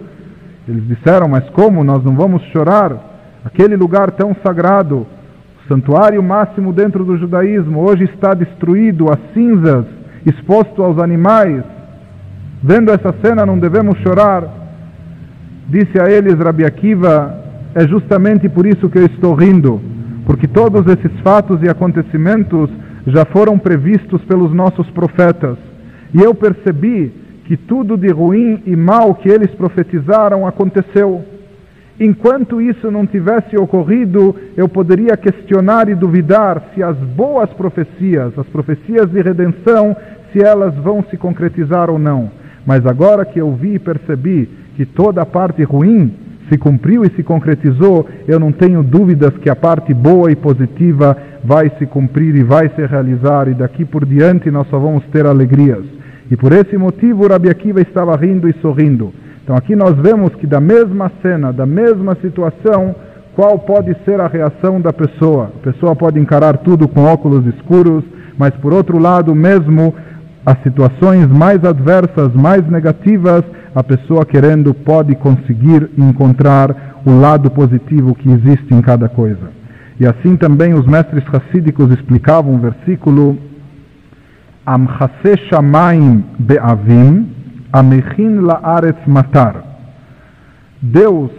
Eles disseram, mas como nós não vamos chorar? Aquele lugar tão sagrado, o santuário máximo dentro do judaísmo, hoje está destruído, as cinzas, exposto aos animais. Vendo essa cena, não devemos chorar. Disse a eles Rabi Akiva, é justamente por isso que eu estou rindo, porque todos esses fatos e acontecimentos já foram previstos pelos nossos profetas. E eu percebi que tudo de ruim e mal que eles profetizaram aconteceu. Enquanto isso não tivesse ocorrido, eu poderia questionar e duvidar se as boas profecias, as profecias de redenção, se elas vão se concretizar ou não. Mas agora que eu vi e percebi que toda a parte ruim se cumpriu e se concretizou, eu não tenho dúvidas que a parte boa e positiva vai se cumprir e vai se realizar, e daqui por diante nós só vamos ter alegrias. E por esse motivo Rabi Akiva estava rindo e sorrindo. Então aqui nós vemos que da mesma cena, da mesma situação, qual pode ser a reação da pessoa? A pessoa pode encarar tudo com óculos escuros, mas por outro lado, mesmo as situações mais adversas, mais negativas, a pessoa querendo pode conseguir encontrar o lado positivo que existe em cada coisa. E assim também os mestres racídicos explicavam o versículo Amchase Shamaim Be'avim Amechin La'aretz Matar. Deus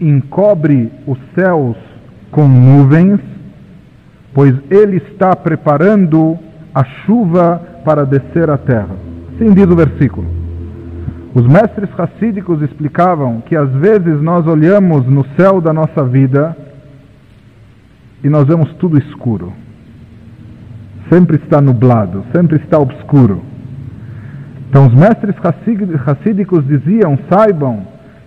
encobre os céus com nuvens, pois Ele está preparando a chuva para descer à terra. Assim diz o versículo. Os mestres racídicos explicavam que às vezes nós olhamos no céu da nossa vida e nós vemos tudo escuro. Sempre está nublado, sempre está obscuro. Então os mestres racídicos diziam, saibam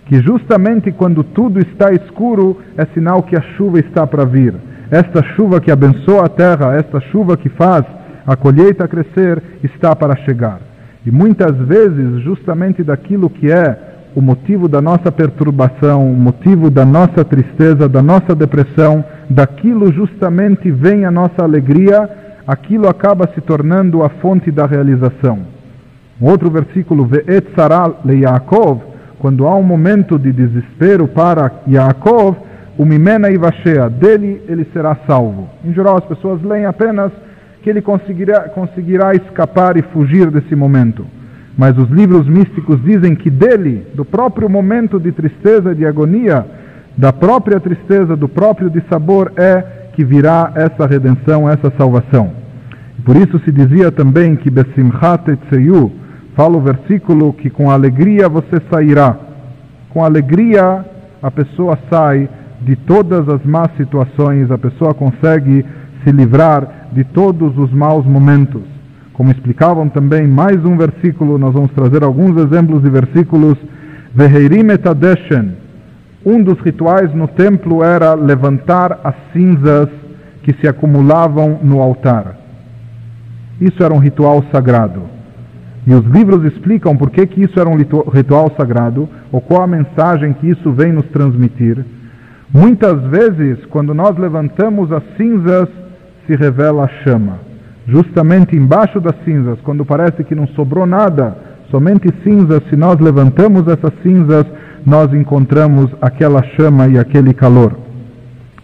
que justamente quando tudo está escuro é sinal que a chuva está para vir. Esta chuva que abençoa a terra, esta chuva que faz a colheita crescer está para chegar. E muitas vezes, justamente daquilo que é o motivo da nossa perturbação, o motivo da nossa tristeza, da nossa depressão, daquilo justamente vem a nossa alegria, aquilo acaba se tornando a fonte da realização. Um outro versículo, Ve'et le Yaakov, quando há um momento de desespero para Yaakov, o Mimena Ivashea, dele ele será salvo. Em geral, as pessoas leem apenas que ele conseguirá, conseguirá escapar e fugir desse momento. Mas os livros místicos dizem que dele, do próprio momento de tristeza e de agonia, da própria tristeza, do próprio dissabor, é que virá essa redenção, essa salvação. Por isso se dizia também que Besimchat Etzeyu, fala o versículo que com alegria você sairá. Com alegria a pessoa sai de todas as más situações, a pessoa consegue se livrar de todos os maus momentos. Como explicavam também mais um versículo, nós vamos trazer alguns exemplos de versículos. Um dos rituais no templo era levantar as cinzas que se acumulavam no altar. Isso era um ritual sagrado. E os livros explicam por que, que isso era um ritual sagrado, ou qual a mensagem que isso vem nos transmitir. Muitas vezes, quando nós levantamos as cinzas se revela a chama. Justamente embaixo das cinzas, quando parece que não sobrou nada, somente cinzas, se nós levantamos essas cinzas, nós encontramos aquela chama e aquele calor.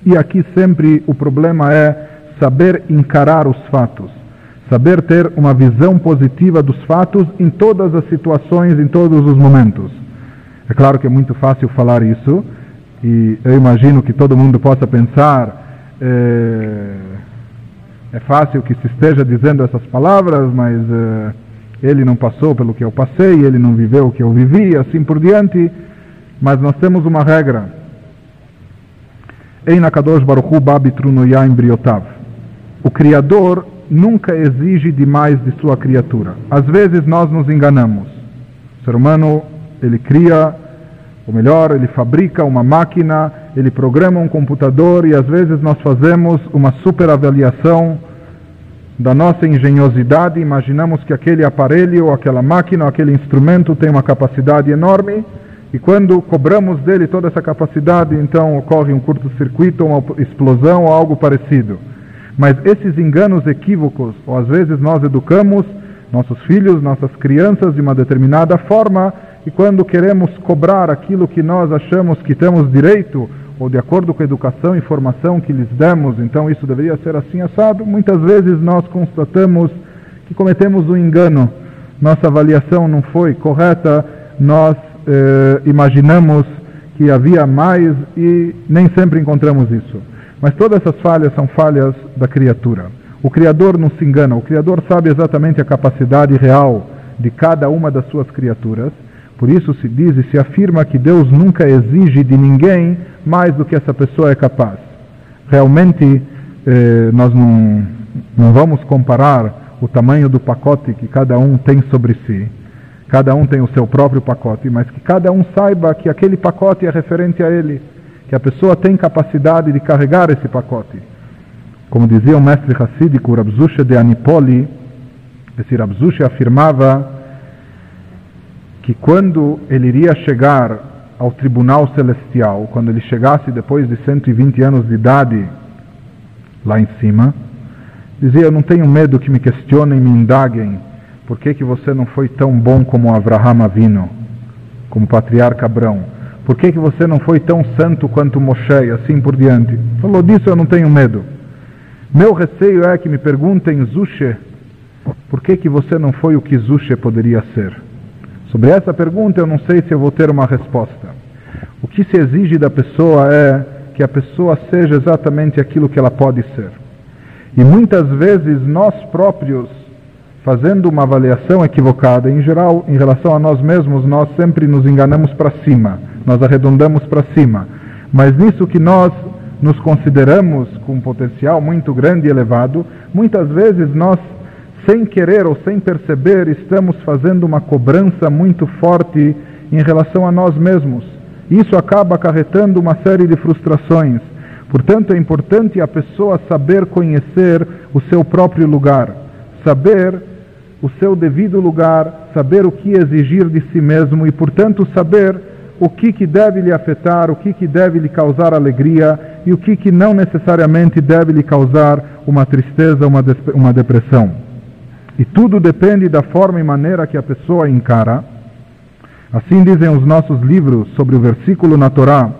E aqui sempre o problema é saber encarar os fatos, saber ter uma visão positiva dos fatos em todas as situações, em todos os momentos. É claro que é muito fácil falar isso, e eu imagino que todo mundo possa pensar. Eh, é fácil que se esteja dizendo essas palavras, mas uh, ele não passou pelo que eu passei, ele não viveu o que eu vivi, assim por diante. Mas nós temos uma regra. Einakadosh Baruchu Babitrunoya Embriotav. O Criador nunca exige demais de sua criatura. Às vezes nós nos enganamos. O ser humano, ele cria, ou melhor, ele fabrica uma máquina, ele programa um computador e às vezes nós fazemos uma superavaliação da nossa engenhosidade, imaginamos que aquele aparelho, aquela máquina, aquele instrumento tem uma capacidade enorme, e quando cobramos dele toda essa capacidade, então ocorre um curto-circuito, uma explosão ou algo parecido. Mas esses enganos equívocos, ou às vezes nós educamos nossos filhos, nossas crianças de uma determinada forma, e quando queremos cobrar aquilo que nós achamos que temos direito, ou de acordo com a educação e formação que lhes demos, então isso deveria ser assim assado, muitas vezes nós constatamos que cometemos um engano, nossa avaliação não foi correta, nós eh, imaginamos que havia mais e nem sempre encontramos isso. Mas todas essas falhas são falhas da criatura. O Criador não se engana, o Criador sabe exatamente a capacidade real de cada uma das suas criaturas. Por isso se diz e se afirma que Deus nunca exige de ninguém mais do que essa pessoa é capaz. Realmente, eh, nós não, não vamos comparar o tamanho do pacote que cada um tem sobre si. Cada um tem o seu próprio pacote, mas que cada um saiba que aquele pacote é referente a ele, que a pessoa tem capacidade de carregar esse pacote. Como dizia o mestre Hassidico, Rabzusha de Anipoli, esse Rabzusha afirmava que quando ele iria chegar ao tribunal celestial, quando ele chegasse depois de 120 anos de idade lá em cima, dizia: Eu não tenho medo que me questionem, me indaguem, por que, que você não foi tão bom como Avraham Avino, como patriarca Abrão? Por que, que você não foi tão santo quanto Moshe, assim por diante? Falou disso, eu não tenho medo. Meu receio é que me perguntem, Zushe, por que, que você não foi o que Zushe poderia ser? Sobre essa pergunta eu não sei se eu vou ter uma resposta. O que se exige da pessoa é que a pessoa seja exatamente aquilo que ela pode ser. E muitas vezes nós próprios, fazendo uma avaliação equivocada, em geral, em relação a nós mesmos, nós sempre nos enganamos para cima, nós arredondamos para cima. Mas nisso que nós nos consideramos com um potencial muito grande e elevado, muitas vezes nós, sem querer ou sem perceber, estamos fazendo uma cobrança muito forte em relação a nós mesmos. Isso acaba acarretando uma série de frustrações. Portanto, é importante a pessoa saber conhecer o seu próprio lugar, saber o seu devido lugar, saber o que exigir de si mesmo e, portanto, saber o que, que deve lhe afetar, o que, que deve lhe causar alegria e o que, que não necessariamente deve lhe causar uma tristeza, uma, uma depressão. E tudo depende da forma e maneira que a pessoa encara. Assim dizem os nossos livros sobre o versículo na Torá: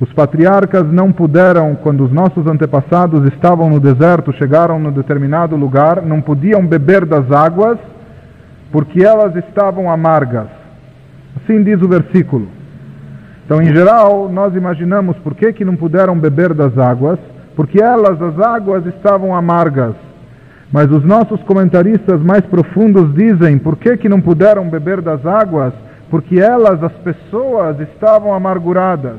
Os patriarcas não puderam, quando os nossos antepassados estavam no deserto, chegaram num determinado lugar, não podiam beber das águas porque elas estavam amargas. Assim diz o versículo. Então, em geral, nós imaginamos por que, que não puderam beber das águas, porque elas, as águas, estavam amargas. Mas os nossos comentaristas mais profundos dizem por que, que não puderam beber das águas, porque elas, as pessoas, estavam amarguradas.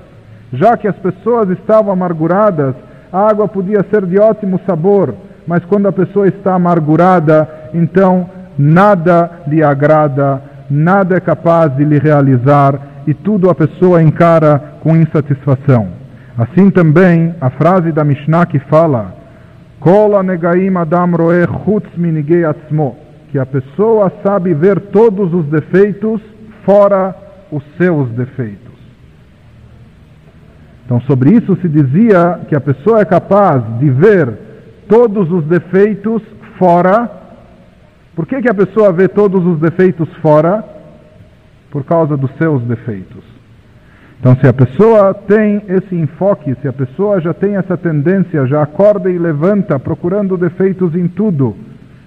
Já que as pessoas estavam amarguradas, a água podia ser de ótimo sabor, mas quando a pessoa está amargurada, então nada lhe agrada, nada é capaz de lhe realizar e tudo a pessoa encara com insatisfação. Assim também a frase da Mishnah que fala adam que a pessoa sabe ver todos os defeitos fora os seus defeitos. Então, sobre isso se dizia que a pessoa é capaz de ver todos os defeitos fora por que, que a pessoa vê todos os defeitos fora? Por causa dos seus defeitos. Então, se a pessoa tem esse enfoque, se a pessoa já tem essa tendência, já acorda e levanta procurando defeitos em tudo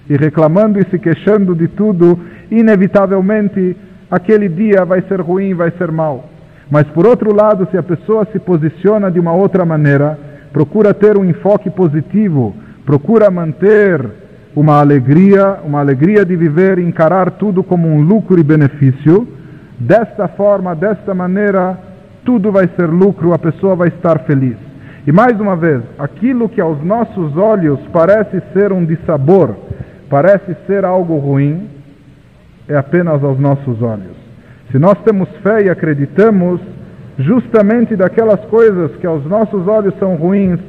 e reclamando e se queixando de tudo, inevitavelmente aquele dia vai ser ruim, vai ser mal. Mas por outro lado, se a pessoa se posiciona de uma outra maneira, procura ter um enfoque positivo, procura manter uma alegria, uma alegria de viver, encarar tudo como um lucro e benefício. Desta forma, desta maneira, tudo vai ser lucro, a pessoa vai estar feliz. E mais uma vez, aquilo que aos nossos olhos parece ser um dissabor, parece ser algo ruim, é apenas aos nossos olhos. Se nós temos fé e acreditamos, justamente daquelas coisas que aos nossos olhos são ruins,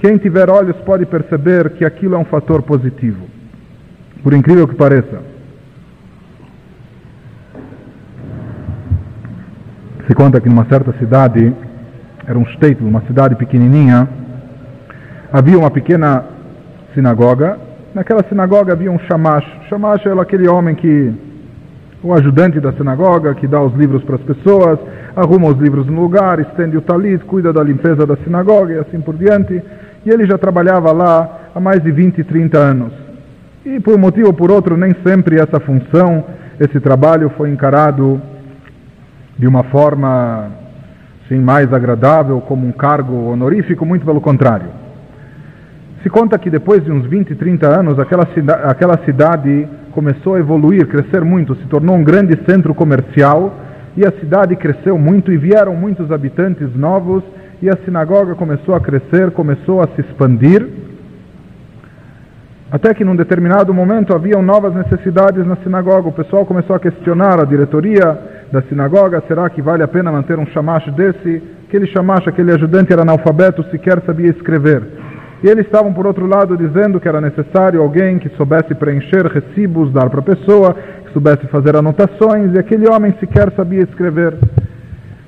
Quem tiver olhos pode perceber que aquilo é um fator positivo. Por incrível que pareça. Se conta que numa certa cidade, era um state, uma cidade pequenininha, havia uma pequena sinagoga. Naquela sinagoga havia um shamash. Shamash era aquele homem que, o ajudante da sinagoga, que dá os livros para as pessoas, arruma os livros no lugar, estende o talit, cuida da limpeza da sinagoga e assim por diante. E ele já trabalhava lá há mais de 20, 30 anos. E por um motivo ou por outro, nem sempre essa função, esse trabalho foi encarado de uma forma sim, mais agradável, como um cargo honorífico, muito pelo contrário. Se conta que depois de uns 20, 30 anos, aquela, cida aquela cidade começou a evoluir, crescer muito, se tornou um grande centro comercial e a cidade cresceu muito e vieram muitos habitantes novos e a sinagoga começou a crescer, começou a se expandir, até que num determinado momento haviam novas necessidades na sinagoga. O pessoal começou a questionar a diretoria da sinagoga: será que vale a pena manter um chamacho desse? Aquele chamacho, aquele ajudante era analfabeto, sequer sabia escrever. E eles estavam, por outro lado, dizendo que era necessário alguém que soubesse preencher recibos, dar para a pessoa, que soubesse fazer anotações, e aquele homem sequer sabia escrever.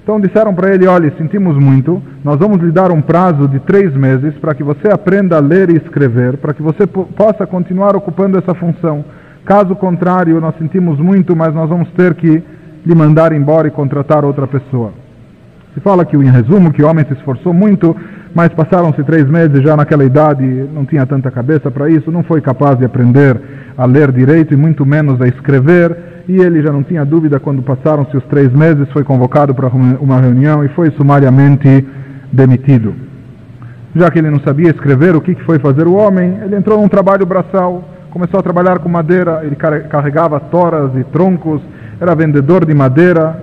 Então disseram para ele: olhe, sentimos muito, nós vamos lhe dar um prazo de três meses para que você aprenda a ler e escrever, para que você possa continuar ocupando essa função. Caso contrário, nós sentimos muito, mas nós vamos ter que lhe mandar embora e contratar outra pessoa. Se fala que, em resumo, que o homem se esforçou muito, mas passaram-se três meses, já naquela idade não tinha tanta cabeça para isso, não foi capaz de aprender a ler direito e muito menos a escrever, e ele já não tinha dúvida quando passaram-se os três meses, foi convocado para uma reunião e foi sumariamente demitido. Já que ele não sabia escrever, o que foi fazer o homem? Ele entrou num trabalho braçal, começou a trabalhar com madeira, ele carregava toras e troncos, era vendedor de madeira,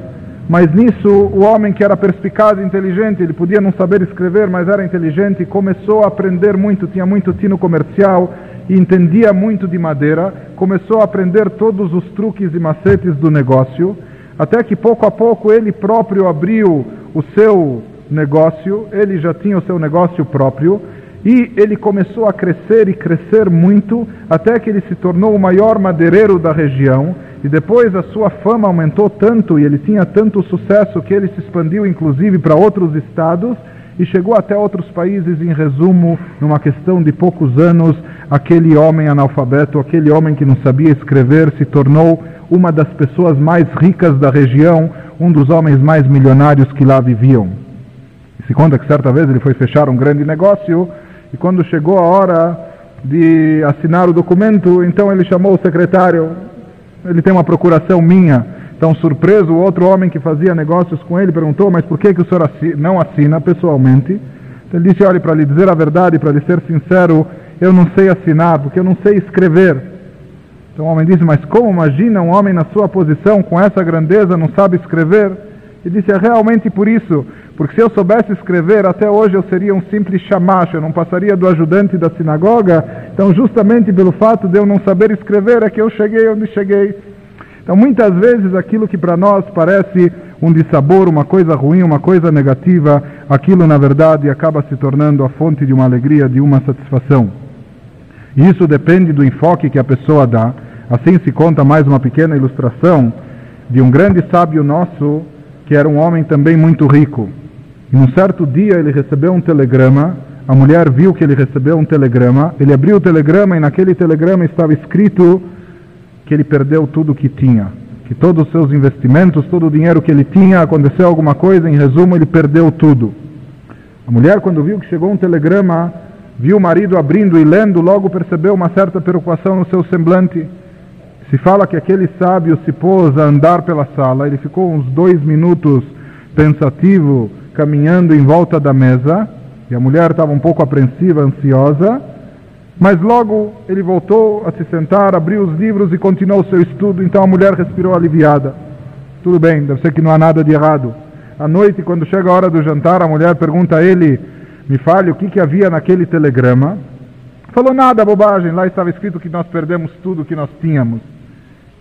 mas nisso o homem que era perspicaz e inteligente, ele podia não saber escrever, mas era inteligente, começou a aprender muito, tinha muito tino comercial e entendia muito de madeira, começou a aprender todos os truques e macetes do negócio, até que pouco a pouco ele próprio abriu o seu negócio, ele já tinha o seu negócio próprio, e ele começou a crescer e crescer muito, até que ele se tornou o maior madeireiro da região, e depois a sua fama aumentou tanto e ele tinha tanto sucesso que ele se expandiu inclusive para outros estados e chegou até outros países. Em resumo, numa questão de poucos anos, aquele homem analfabeto, aquele homem que não sabia escrever, se tornou uma das pessoas mais ricas da região, um dos homens mais milionários que lá viviam. E se conta que certa vez ele foi fechar um grande negócio e quando chegou a hora de assinar o documento, então ele chamou o secretário ele tem uma procuração minha. Então, surpreso, o outro homem que fazia negócios com ele perguntou: Mas por que, que o senhor não assina pessoalmente? Então, ele disse: Olha, para lhe dizer a verdade, para lhe ser sincero, eu não sei assinar, porque eu não sei escrever. Então o homem disse: Mas como imagina um homem na sua posição, com essa grandeza, não sabe escrever? Ele disse: É realmente por isso, porque se eu soubesse escrever, até hoje eu seria um simples chamacho, eu não passaria do ajudante da sinagoga. Então, justamente pelo fato de eu não saber escrever, é que eu cheguei onde cheguei. Então, muitas vezes, aquilo que para nós parece um dissabor, uma coisa ruim, uma coisa negativa, aquilo na verdade acaba se tornando a fonte de uma alegria, de uma satisfação. E isso depende do enfoque que a pessoa dá. Assim se conta mais uma pequena ilustração de um grande sábio nosso, que era um homem também muito rico. E num certo dia ele recebeu um telegrama, a mulher viu que ele recebeu um telegrama, ele abriu o telegrama e naquele telegrama estava escrito que ele perdeu tudo o que tinha, que todos os seus investimentos, todo o dinheiro que ele tinha, aconteceu alguma coisa, em resumo, ele perdeu tudo. A mulher, quando viu que chegou um telegrama, viu o marido abrindo e lendo, logo percebeu uma certa preocupação no seu semblante. Se fala que aquele sábio se pôs a andar pela sala, ele ficou uns dois minutos pensativo, caminhando em volta da mesa, e a mulher estava um pouco apreensiva, ansiosa, mas logo ele voltou a se sentar, abriu os livros e continuou seu estudo, então a mulher respirou aliviada. Tudo bem, deve ser que não há nada de errado. À noite, quando chega a hora do jantar, a mulher pergunta a ele, me fale o que, que havia naquele telegrama. Falou nada, bobagem, lá estava escrito que nós perdemos tudo que nós tínhamos.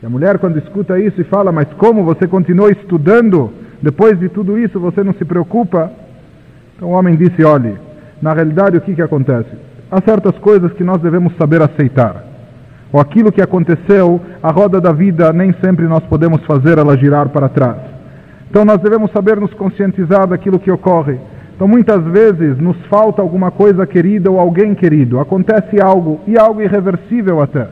E a mulher, quando escuta isso e fala, mas como você continuou estudando? Depois de tudo isso, você não se preocupa? Então o homem disse: Olhe, na realidade o que, que acontece? Há certas coisas que nós devemos saber aceitar. Ou aquilo que aconteceu, a roda da vida, nem sempre nós podemos fazer ela girar para trás. Então nós devemos saber nos conscientizar daquilo que ocorre. Então muitas vezes nos falta alguma coisa querida ou alguém querido. Acontece algo, e algo irreversível até.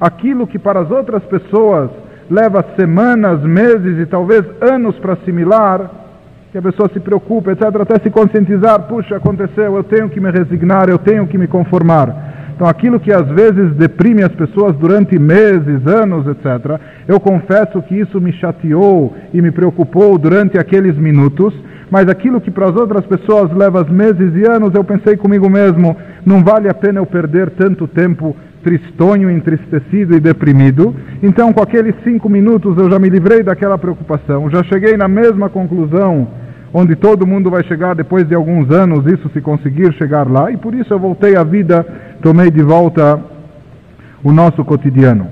Aquilo que para as outras pessoas leva semanas, meses e talvez anos para assimilar, que a pessoa se preocupa, etc., até se conscientizar, puxa, aconteceu, eu tenho que me resignar, eu tenho que me conformar. Então, aquilo que às vezes deprime as pessoas durante meses, anos, etc., eu confesso que isso me chateou e me preocupou durante aqueles minutos, mas aquilo que para as outras pessoas leva meses e anos, eu pensei comigo mesmo, não vale a pena eu perder tanto tempo tristonho, entristecido e deprimido. Então, com aqueles cinco minutos, eu já me livrei daquela preocupação, já cheguei na mesma conclusão onde todo mundo vai chegar depois de alguns anos, isso se conseguir chegar lá, e por isso eu voltei à vida, tomei de volta o nosso cotidiano.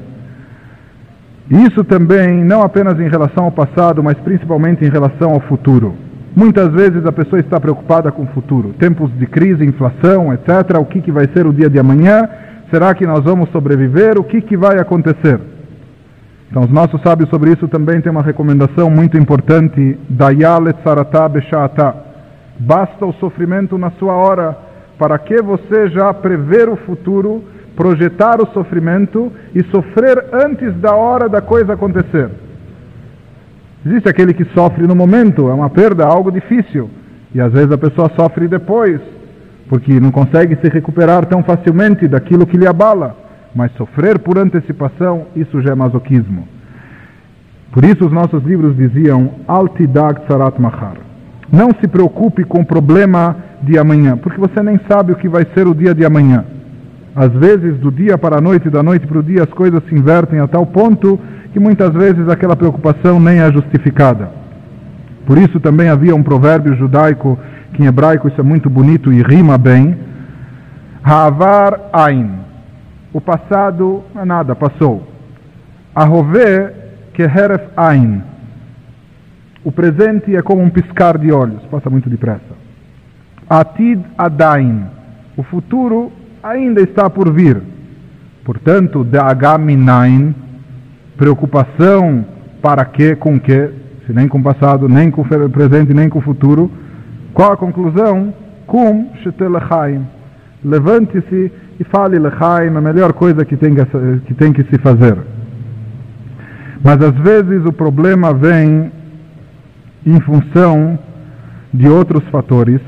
Isso também, não apenas em relação ao passado, mas principalmente em relação ao futuro. Muitas vezes a pessoa está preocupada com o futuro, tempos de crise, inflação, etc. O que, que vai ser o dia de amanhã? Será que nós vamos sobreviver? O que, que vai acontecer? Então, os nossos sábios sobre isso também têm uma recomendação muito importante: Dayalet sarata beshata. Basta o sofrimento na sua hora, para que você já prever o futuro, projetar o sofrimento e sofrer antes da hora da coisa acontecer. Existe aquele que sofre no momento, é uma perda, algo difícil, e às vezes a pessoa sofre depois porque não consegue se recuperar tão facilmente daquilo que lhe abala. Mas sofrer por antecipação, isso já é masoquismo. Por isso os nossos livros diziam, Altidag Sarat Mahar. Não se preocupe com o problema de amanhã, porque você nem sabe o que vai ser o dia de amanhã. Às vezes, do dia para a noite, da noite para o dia, as coisas se invertem a tal ponto que muitas vezes aquela preocupação nem é justificada. Por isso também havia um provérbio judaico que em hebraico isso é muito bonito e rima bem. Ha'avar Ain. O passado é nada, passou. Ahove Keheref Ain. O presente é como um piscar de olhos, passa muito depressa. Atid Adain. O futuro ainda está por vir. Portanto, Da'agaminain, preocupação para que, com que, se nem com o passado, nem com o presente, nem com o futuro, qual a conclusão? Kum shetelechaim. Levante-se e fale lechaim, a melhor coisa que tem que, que tem que se fazer. Mas às vezes o problema vem em função de outros fatores.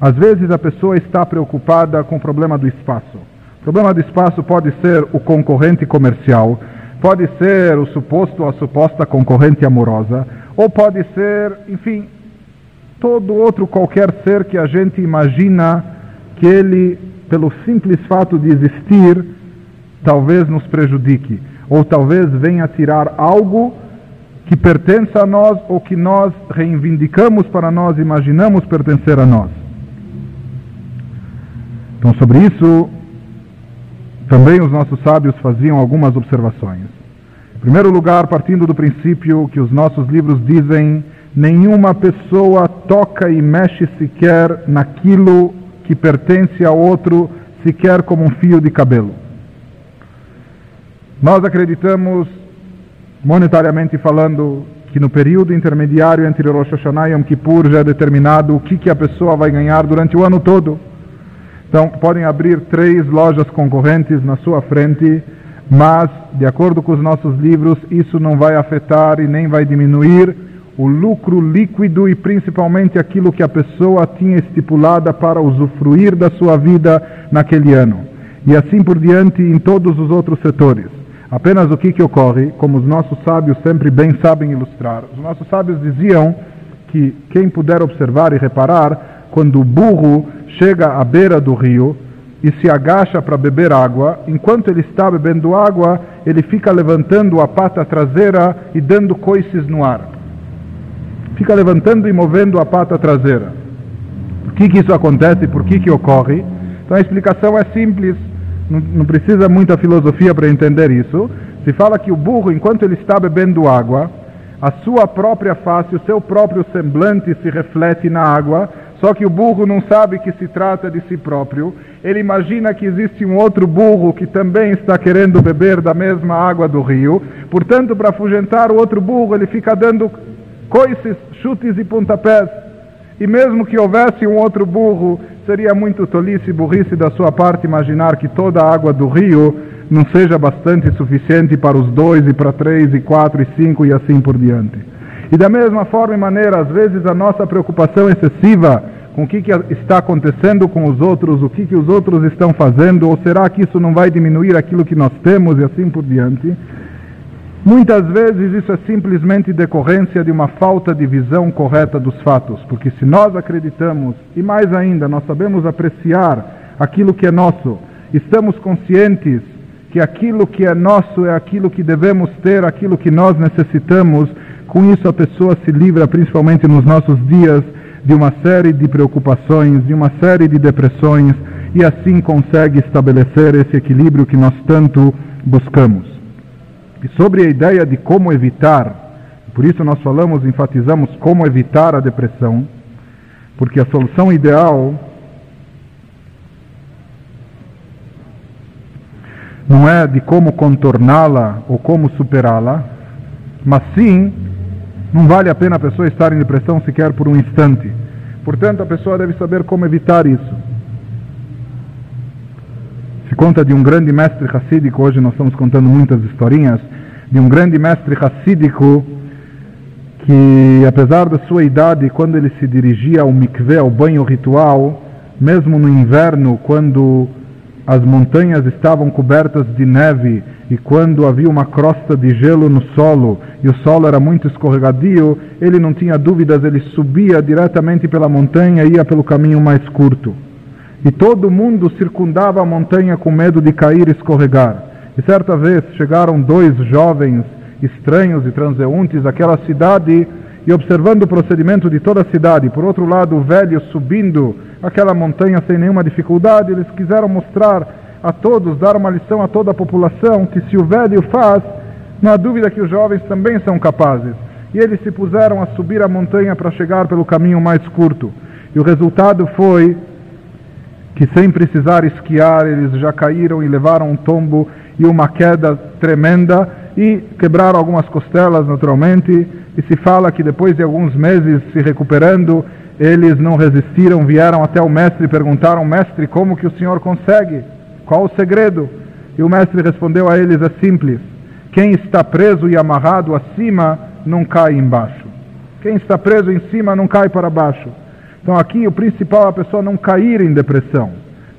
Às vezes a pessoa está preocupada com o problema do espaço. O problema do espaço pode ser o concorrente comercial, pode ser o suposto ou a suposta concorrente amorosa, ou pode ser, enfim, todo outro qualquer ser que a gente imagina que ele, pelo simples fato de existir, talvez nos prejudique, ou talvez venha tirar algo que pertence a nós ou que nós reivindicamos para nós, imaginamos pertencer a nós. Então, sobre isso, também os nossos sábios faziam algumas observações. Em primeiro lugar, partindo do princípio que os nossos livros dizem nenhuma pessoa toca e mexe sequer naquilo que pertence a outro, sequer como um fio de cabelo. Nós acreditamos, monetariamente falando, que no período intermediário entre Rosh Hashanah e Yom Kippur já é determinado o que, que a pessoa vai ganhar durante o ano todo. Então, podem abrir três lojas concorrentes na sua frente, mas, de acordo com os nossos livros, isso não vai afetar e nem vai diminuir o lucro líquido e principalmente aquilo que a pessoa tinha estipulada para usufruir da sua vida naquele ano. E assim por diante em todos os outros setores. Apenas o que, que ocorre, como os nossos sábios sempre bem sabem ilustrar, os nossos sábios diziam que quem puder observar e reparar, quando o burro chega à beira do rio e se agacha para beber água, enquanto ele está bebendo água, ele fica levantando a pata traseira e dando coices no ar fica levantando e movendo a pata traseira. Por que, que isso acontece? Por que, que ocorre? Então a explicação é simples, não, não precisa muita filosofia para entender isso. Se fala que o burro, enquanto ele está bebendo água, a sua própria face, o seu próprio semblante se reflete na água, Só que o burro não sabe que se trata de si próprio. Ele imagina que existe um outro burro que também está querendo beber da mesma água do rio. Portanto, para afugentar o outro burro, ele fica dando coices, chutes e pontapés. E mesmo que houvesse um outro burro, seria muito tolice e burrice da sua parte imaginar que toda a água do rio não seja bastante suficiente para os dois e para três e quatro e cinco e assim por diante. E da mesma forma e maneira, às vezes a nossa preocupação excessiva com o que, que está acontecendo com os outros, o que, que os outros estão fazendo, ou será que isso não vai diminuir aquilo que nós temos e assim por diante, Muitas vezes isso é simplesmente decorrência de uma falta de visão correta dos fatos, porque se nós acreditamos, e mais ainda, nós sabemos apreciar aquilo que é nosso, estamos conscientes que aquilo que é nosso é aquilo que devemos ter, aquilo que nós necessitamos, com isso a pessoa se livra, principalmente nos nossos dias, de uma série de preocupações, de uma série de depressões, e assim consegue estabelecer esse equilíbrio que nós tanto buscamos. E sobre a ideia de como evitar, por isso nós falamos, enfatizamos como evitar a depressão, porque a solução ideal não é de como contorná-la ou como superá-la, mas sim, não vale a pena a pessoa estar em depressão sequer por um instante. Portanto, a pessoa deve saber como evitar isso. Se conta de um grande mestre racídico, hoje nós estamos contando muitas historinhas, de um grande mestre racídico que, apesar da sua idade, quando ele se dirigia ao mikveh, ao banho ritual, mesmo no inverno, quando as montanhas estavam cobertas de neve e quando havia uma crosta de gelo no solo e o solo era muito escorregadio, ele não tinha dúvidas, ele subia diretamente pela montanha e ia pelo caminho mais curto. E todo mundo circundava a montanha com medo de cair e escorregar. E certa vez chegaram dois jovens estranhos e transeuntes àquela cidade e observando o procedimento de toda a cidade, por outro lado, o velho subindo aquela montanha sem nenhuma dificuldade, eles quiseram mostrar a todos, dar uma lição a toda a população que se o velho faz, não há dúvida que os jovens também são capazes. E eles se puseram a subir a montanha para chegar pelo caminho mais curto. E o resultado foi que, sem precisar esquiar, eles já caíram e levaram um tombo e uma queda tremenda e quebraram algumas costelas naturalmente. E se fala que depois de alguns meses se recuperando, eles não resistiram, vieram até o mestre e perguntaram: Mestre, como que o senhor consegue? Qual o segredo? E o mestre respondeu a eles: É simples. Quem está preso e amarrado acima não cai embaixo. Quem está preso em cima não cai para baixo. Então aqui o principal é a pessoa não cair em depressão,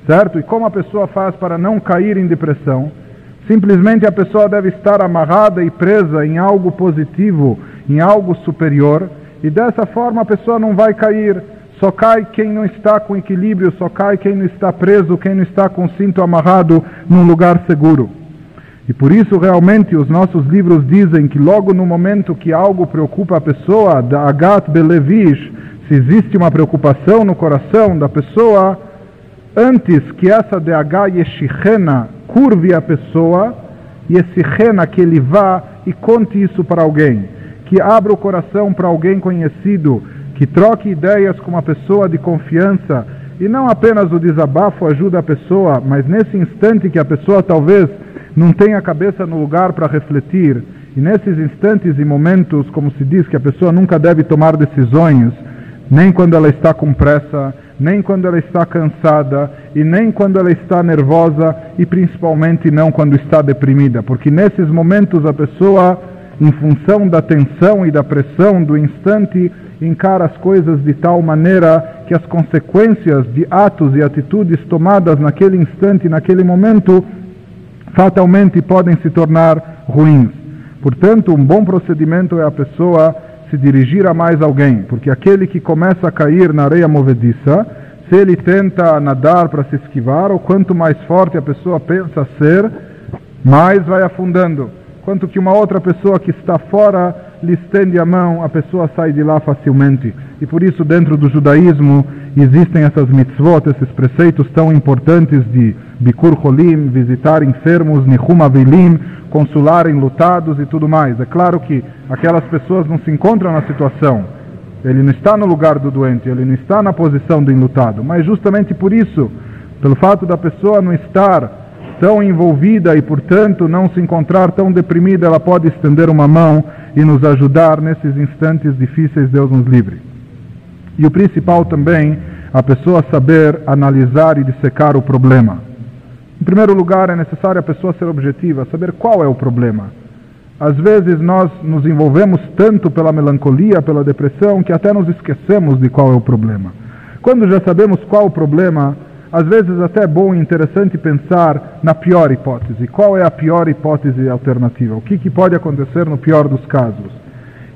certo? E como a pessoa faz para não cair em depressão? Simplesmente a pessoa deve estar amarrada e presa em algo positivo, em algo superior, e dessa forma a pessoa não vai cair. Só cai quem não está com equilíbrio, só cai quem não está preso, quem não está com o cinto amarrado num lugar seguro. E por isso realmente os nossos livros dizem que logo no momento que algo preocupa a pessoa, da Agat Belevish, se existe uma preocupação no coração da pessoa, antes que essa DH Yeshichena curve a pessoa, esse rena que ele vá e conte isso para alguém, que abra o coração para alguém conhecido, que troque ideias com uma pessoa de confiança, e não apenas o desabafo ajuda a pessoa, mas nesse instante que a pessoa talvez não tenha a cabeça no lugar para refletir, e nesses instantes e momentos, como se diz, que a pessoa nunca deve tomar decisões, nem quando ela está com pressa, nem quando ela está cansada e nem quando ela está nervosa e principalmente não quando está deprimida, porque nesses momentos a pessoa, em função da tensão e da pressão do instante, encara as coisas de tal maneira que as consequências de atos e atitudes tomadas naquele instante, naquele momento, fatalmente podem se tornar ruins. Portanto, um bom procedimento é a pessoa se dirigir a mais alguém, porque aquele que começa a cair na areia movediça, se ele tenta nadar para se esquivar, ou quanto mais forte a pessoa pensa ser, mais vai afundando. Quanto que uma outra pessoa que está fora lhe estende a mão, a pessoa sai de lá facilmente. E por isso, dentro do judaísmo, existem essas mitzvot, esses preceitos tão importantes de Bikur Holim, visitar enfermos, Nihum Avilim, consular enlutados e tudo mais. É claro que aquelas pessoas não se encontram na situação ele não está no lugar do doente, ele não está na posição do enlutado, mas justamente por isso, pelo fato da pessoa não estar tão envolvida e, portanto, não se encontrar tão deprimida, ela pode estender uma mão e nos ajudar nesses instantes difíceis, Deus nos livre. E o principal também, a pessoa saber analisar e dissecar o problema. Em primeiro lugar, é necessário a pessoa ser objetiva, saber qual é o problema. Às vezes nós nos envolvemos tanto pela melancolia, pela depressão, que até nos esquecemos de qual é o problema. Quando já sabemos qual o problema, às vezes até é bom e interessante pensar na pior hipótese. Qual é a pior hipótese alternativa? O que, que pode acontecer no pior dos casos?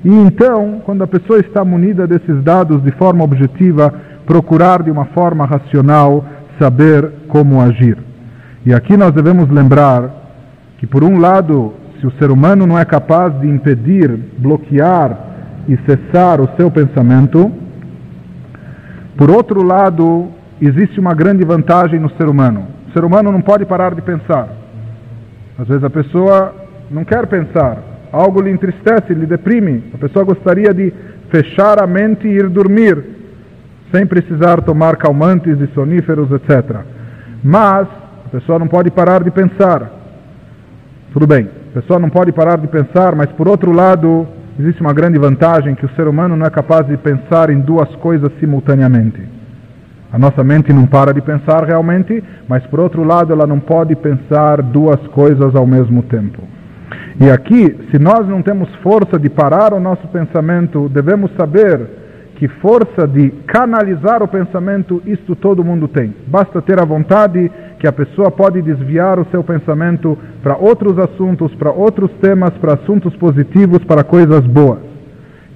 E então, quando a pessoa está munida desses dados de forma objetiva, procurar de uma forma racional saber como agir. E aqui nós devemos lembrar que, por um lado, se o ser humano não é capaz de impedir, bloquear e cessar o seu pensamento, por outro lado, existe uma grande vantagem no ser humano. O ser humano não pode parar de pensar. Às vezes a pessoa não quer pensar, algo lhe entristece, lhe deprime. A pessoa gostaria de fechar a mente e ir dormir, sem precisar tomar calmantes e soníferos, etc. Mas a pessoa não pode parar de pensar. Tudo bem, a pessoa não pode parar de pensar, mas por outro lado, existe uma grande vantagem que o ser humano não é capaz de pensar em duas coisas simultaneamente. A nossa mente não para de pensar realmente, mas por outro lado ela não pode pensar duas coisas ao mesmo tempo. E aqui, se nós não temos força de parar o nosso pensamento, devemos saber que força de canalizar o pensamento, isto todo mundo tem. Basta ter a vontade que a pessoa pode desviar o seu pensamento para outros assuntos, para outros temas, para assuntos positivos, para coisas boas.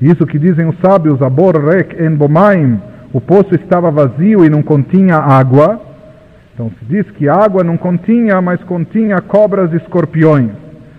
Isso que dizem os sábios, abor rek en bomaim, o poço estava vazio e não continha água. Então se diz que água não continha, mas continha cobras e escorpiões.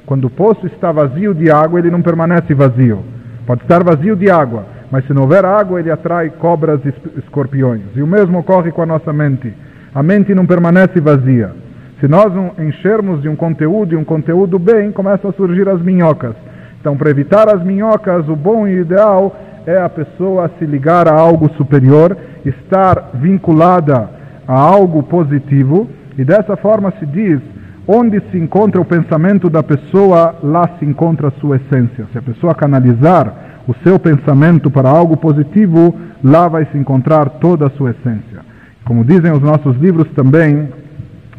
Quando o poço está vazio de água, ele não permanece vazio. Pode estar vazio de água, mas se não houver água, ele atrai cobras e escorpiões. E o mesmo ocorre com a nossa mente. A mente não permanece vazia. Se nós não enchermos de um conteúdo e um conteúdo bem, começam a surgir as minhocas. Então, para evitar as minhocas, o bom e o ideal é a pessoa se ligar a algo superior, estar vinculada a algo positivo, e dessa forma se diz: onde se encontra o pensamento da pessoa, lá se encontra a sua essência. Se a pessoa canalizar o seu pensamento para algo positivo, lá vai se encontrar toda a sua essência. Como dizem os nossos livros também,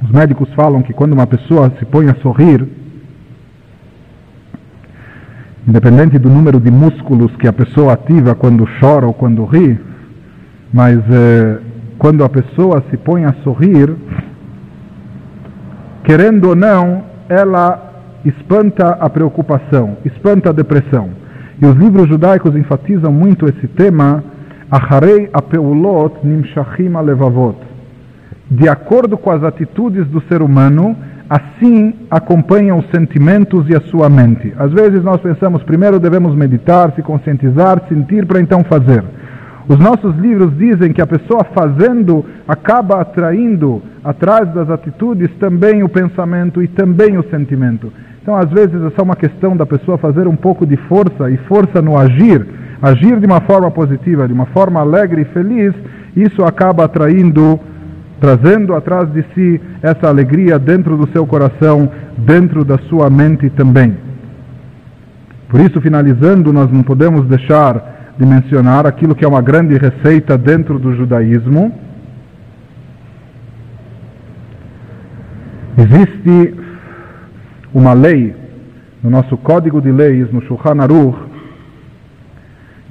os médicos falam que quando uma pessoa se põe a sorrir, independente do número de músculos que a pessoa ativa quando chora ou quando ri, mas eh, quando a pessoa se põe a sorrir, querendo ou não, ela espanta a preocupação, espanta a depressão. E os livros judaicos enfatizam muito esse tema, Acharei apeulot nimshachim alevavot. De acordo com as atitudes do ser humano, assim acompanham os sentimentos e a sua mente. Às vezes nós pensamos, primeiro devemos meditar, se conscientizar, sentir para então fazer. Os nossos livros dizem que a pessoa fazendo acaba atraindo atrás das atitudes também o pensamento e também o sentimento. Então, às vezes, é só uma questão da pessoa fazer um pouco de força e força no agir, agir de uma forma positiva, de uma forma alegre e feliz, isso acaba atraindo trazendo atrás de si essa alegria dentro do seu coração, dentro da sua mente também. Por isso, finalizando, nós não podemos deixar de mencionar aquilo que é uma grande receita dentro do judaísmo. Existe uma lei no nosso código de leis, no Shulchan Aruch,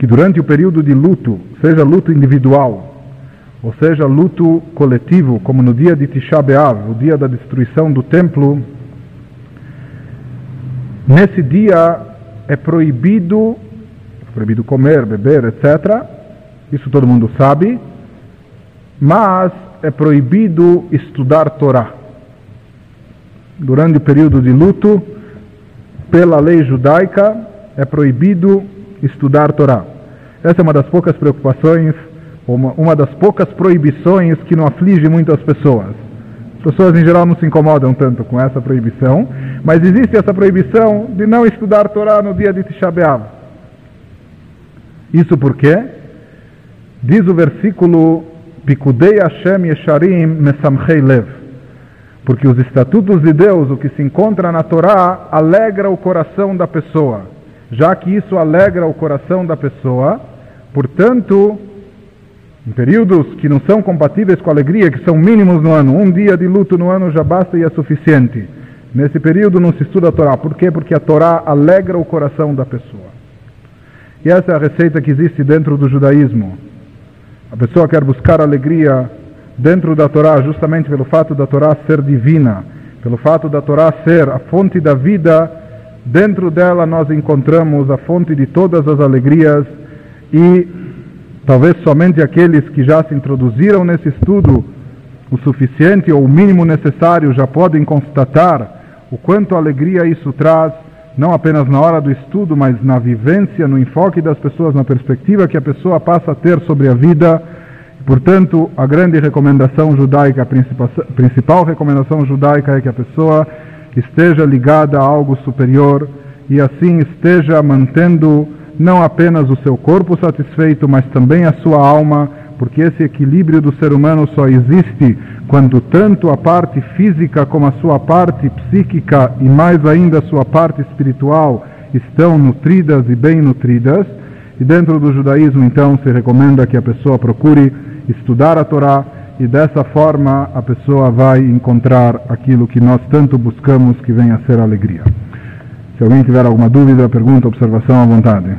que durante o período de luto, seja luto individual, ou seja, luto coletivo, como no dia de Tisha B'Av, o dia da destruição do templo, nesse dia é proibido, proibido comer, beber, etc. Isso todo mundo sabe, mas é proibido estudar Torá. Durante o período de luto, pela lei judaica, é proibido estudar Torá. Essa é uma das poucas preocupações uma, uma das poucas proibições que não aflige muito as pessoas. As pessoas em geral não se incomodam tanto com essa proibição, mas existe essa proibição de não estudar Torá no dia de Tisha B'Av. Isso por quê? Diz o versículo Pikudei Hashem Yesharim Mesamchei Lev. Porque os estatutos de Deus, o que se encontra na Torá, alegra o coração da pessoa. Já que isso alegra o coração da pessoa, portanto, em períodos que não são compatíveis com a alegria, que são mínimos no ano, um dia de luto no ano já basta e é suficiente. Nesse período não se estuda a Torá. Por quê? Porque a Torá alegra o coração da pessoa. E essa é a receita que existe dentro do judaísmo. A pessoa quer buscar alegria dentro da Torá justamente pelo fato da Torá ser divina, pelo fato da Torá ser a fonte da vida, dentro dela nós encontramos a fonte de todas as alegrias e talvez somente aqueles que já se introduziram nesse estudo o suficiente ou o mínimo necessário já podem constatar o quanto alegria isso traz, não apenas na hora do estudo, mas na vivência, no enfoque das pessoas, na perspectiva que a pessoa passa a ter sobre a vida. Portanto, a grande recomendação judaica, a principal, recomendação judaica é que a pessoa esteja ligada a algo superior e assim esteja mantendo não apenas o seu corpo satisfeito, mas também a sua alma, porque esse equilíbrio do ser humano só existe quando tanto a parte física como a sua parte psíquica e mais ainda a sua parte espiritual estão nutridas e bem nutridas. E dentro do judaísmo, então, se recomenda que a pessoa procure estudar a Torá e dessa forma a pessoa vai encontrar aquilo que nós tanto buscamos que venha a ser alegria. Se alguém tiver alguma dúvida, pergunta, observação à vontade.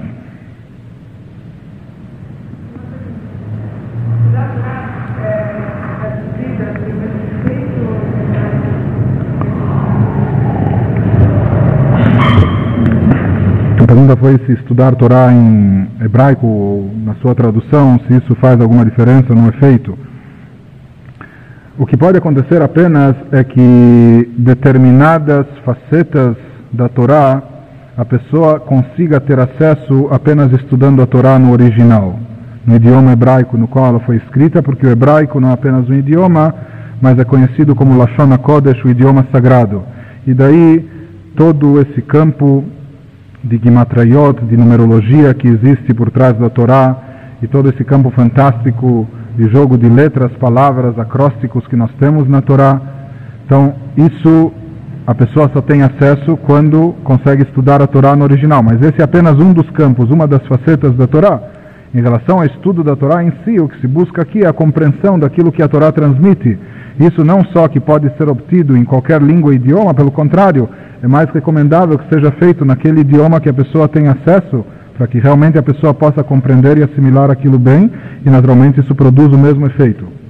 A pergunta foi se estudar Torá em hebraico ou na sua tradução, se isso faz alguma diferença no efeito. O que pode acontecer apenas é que determinadas facetas da Torá a pessoa consiga ter acesso apenas estudando a Torá no original, no idioma hebraico no qual ela foi escrita, porque o hebraico não é apenas um idioma, mas é conhecido como Lashon HaKodesh, o idioma sagrado. E daí todo esse campo de Gimatrayot, de numerologia que existe por trás da Torá e todo esse campo fantástico de jogo de letras, palavras, acrósticos que nós temos na Torá. Então, isso a pessoa só tem acesso quando consegue estudar a Torá no original, mas esse é apenas um dos campos, uma das facetas da Torá. Em relação ao estudo da Torá em si, o que se busca aqui é a compreensão daquilo que a Torá transmite. Isso não só que pode ser obtido em qualquer língua e idioma, pelo contrário, é mais recomendável que seja feito naquele idioma que a pessoa tem acesso, para que realmente a pessoa possa compreender e assimilar aquilo bem, e naturalmente isso produz o mesmo efeito.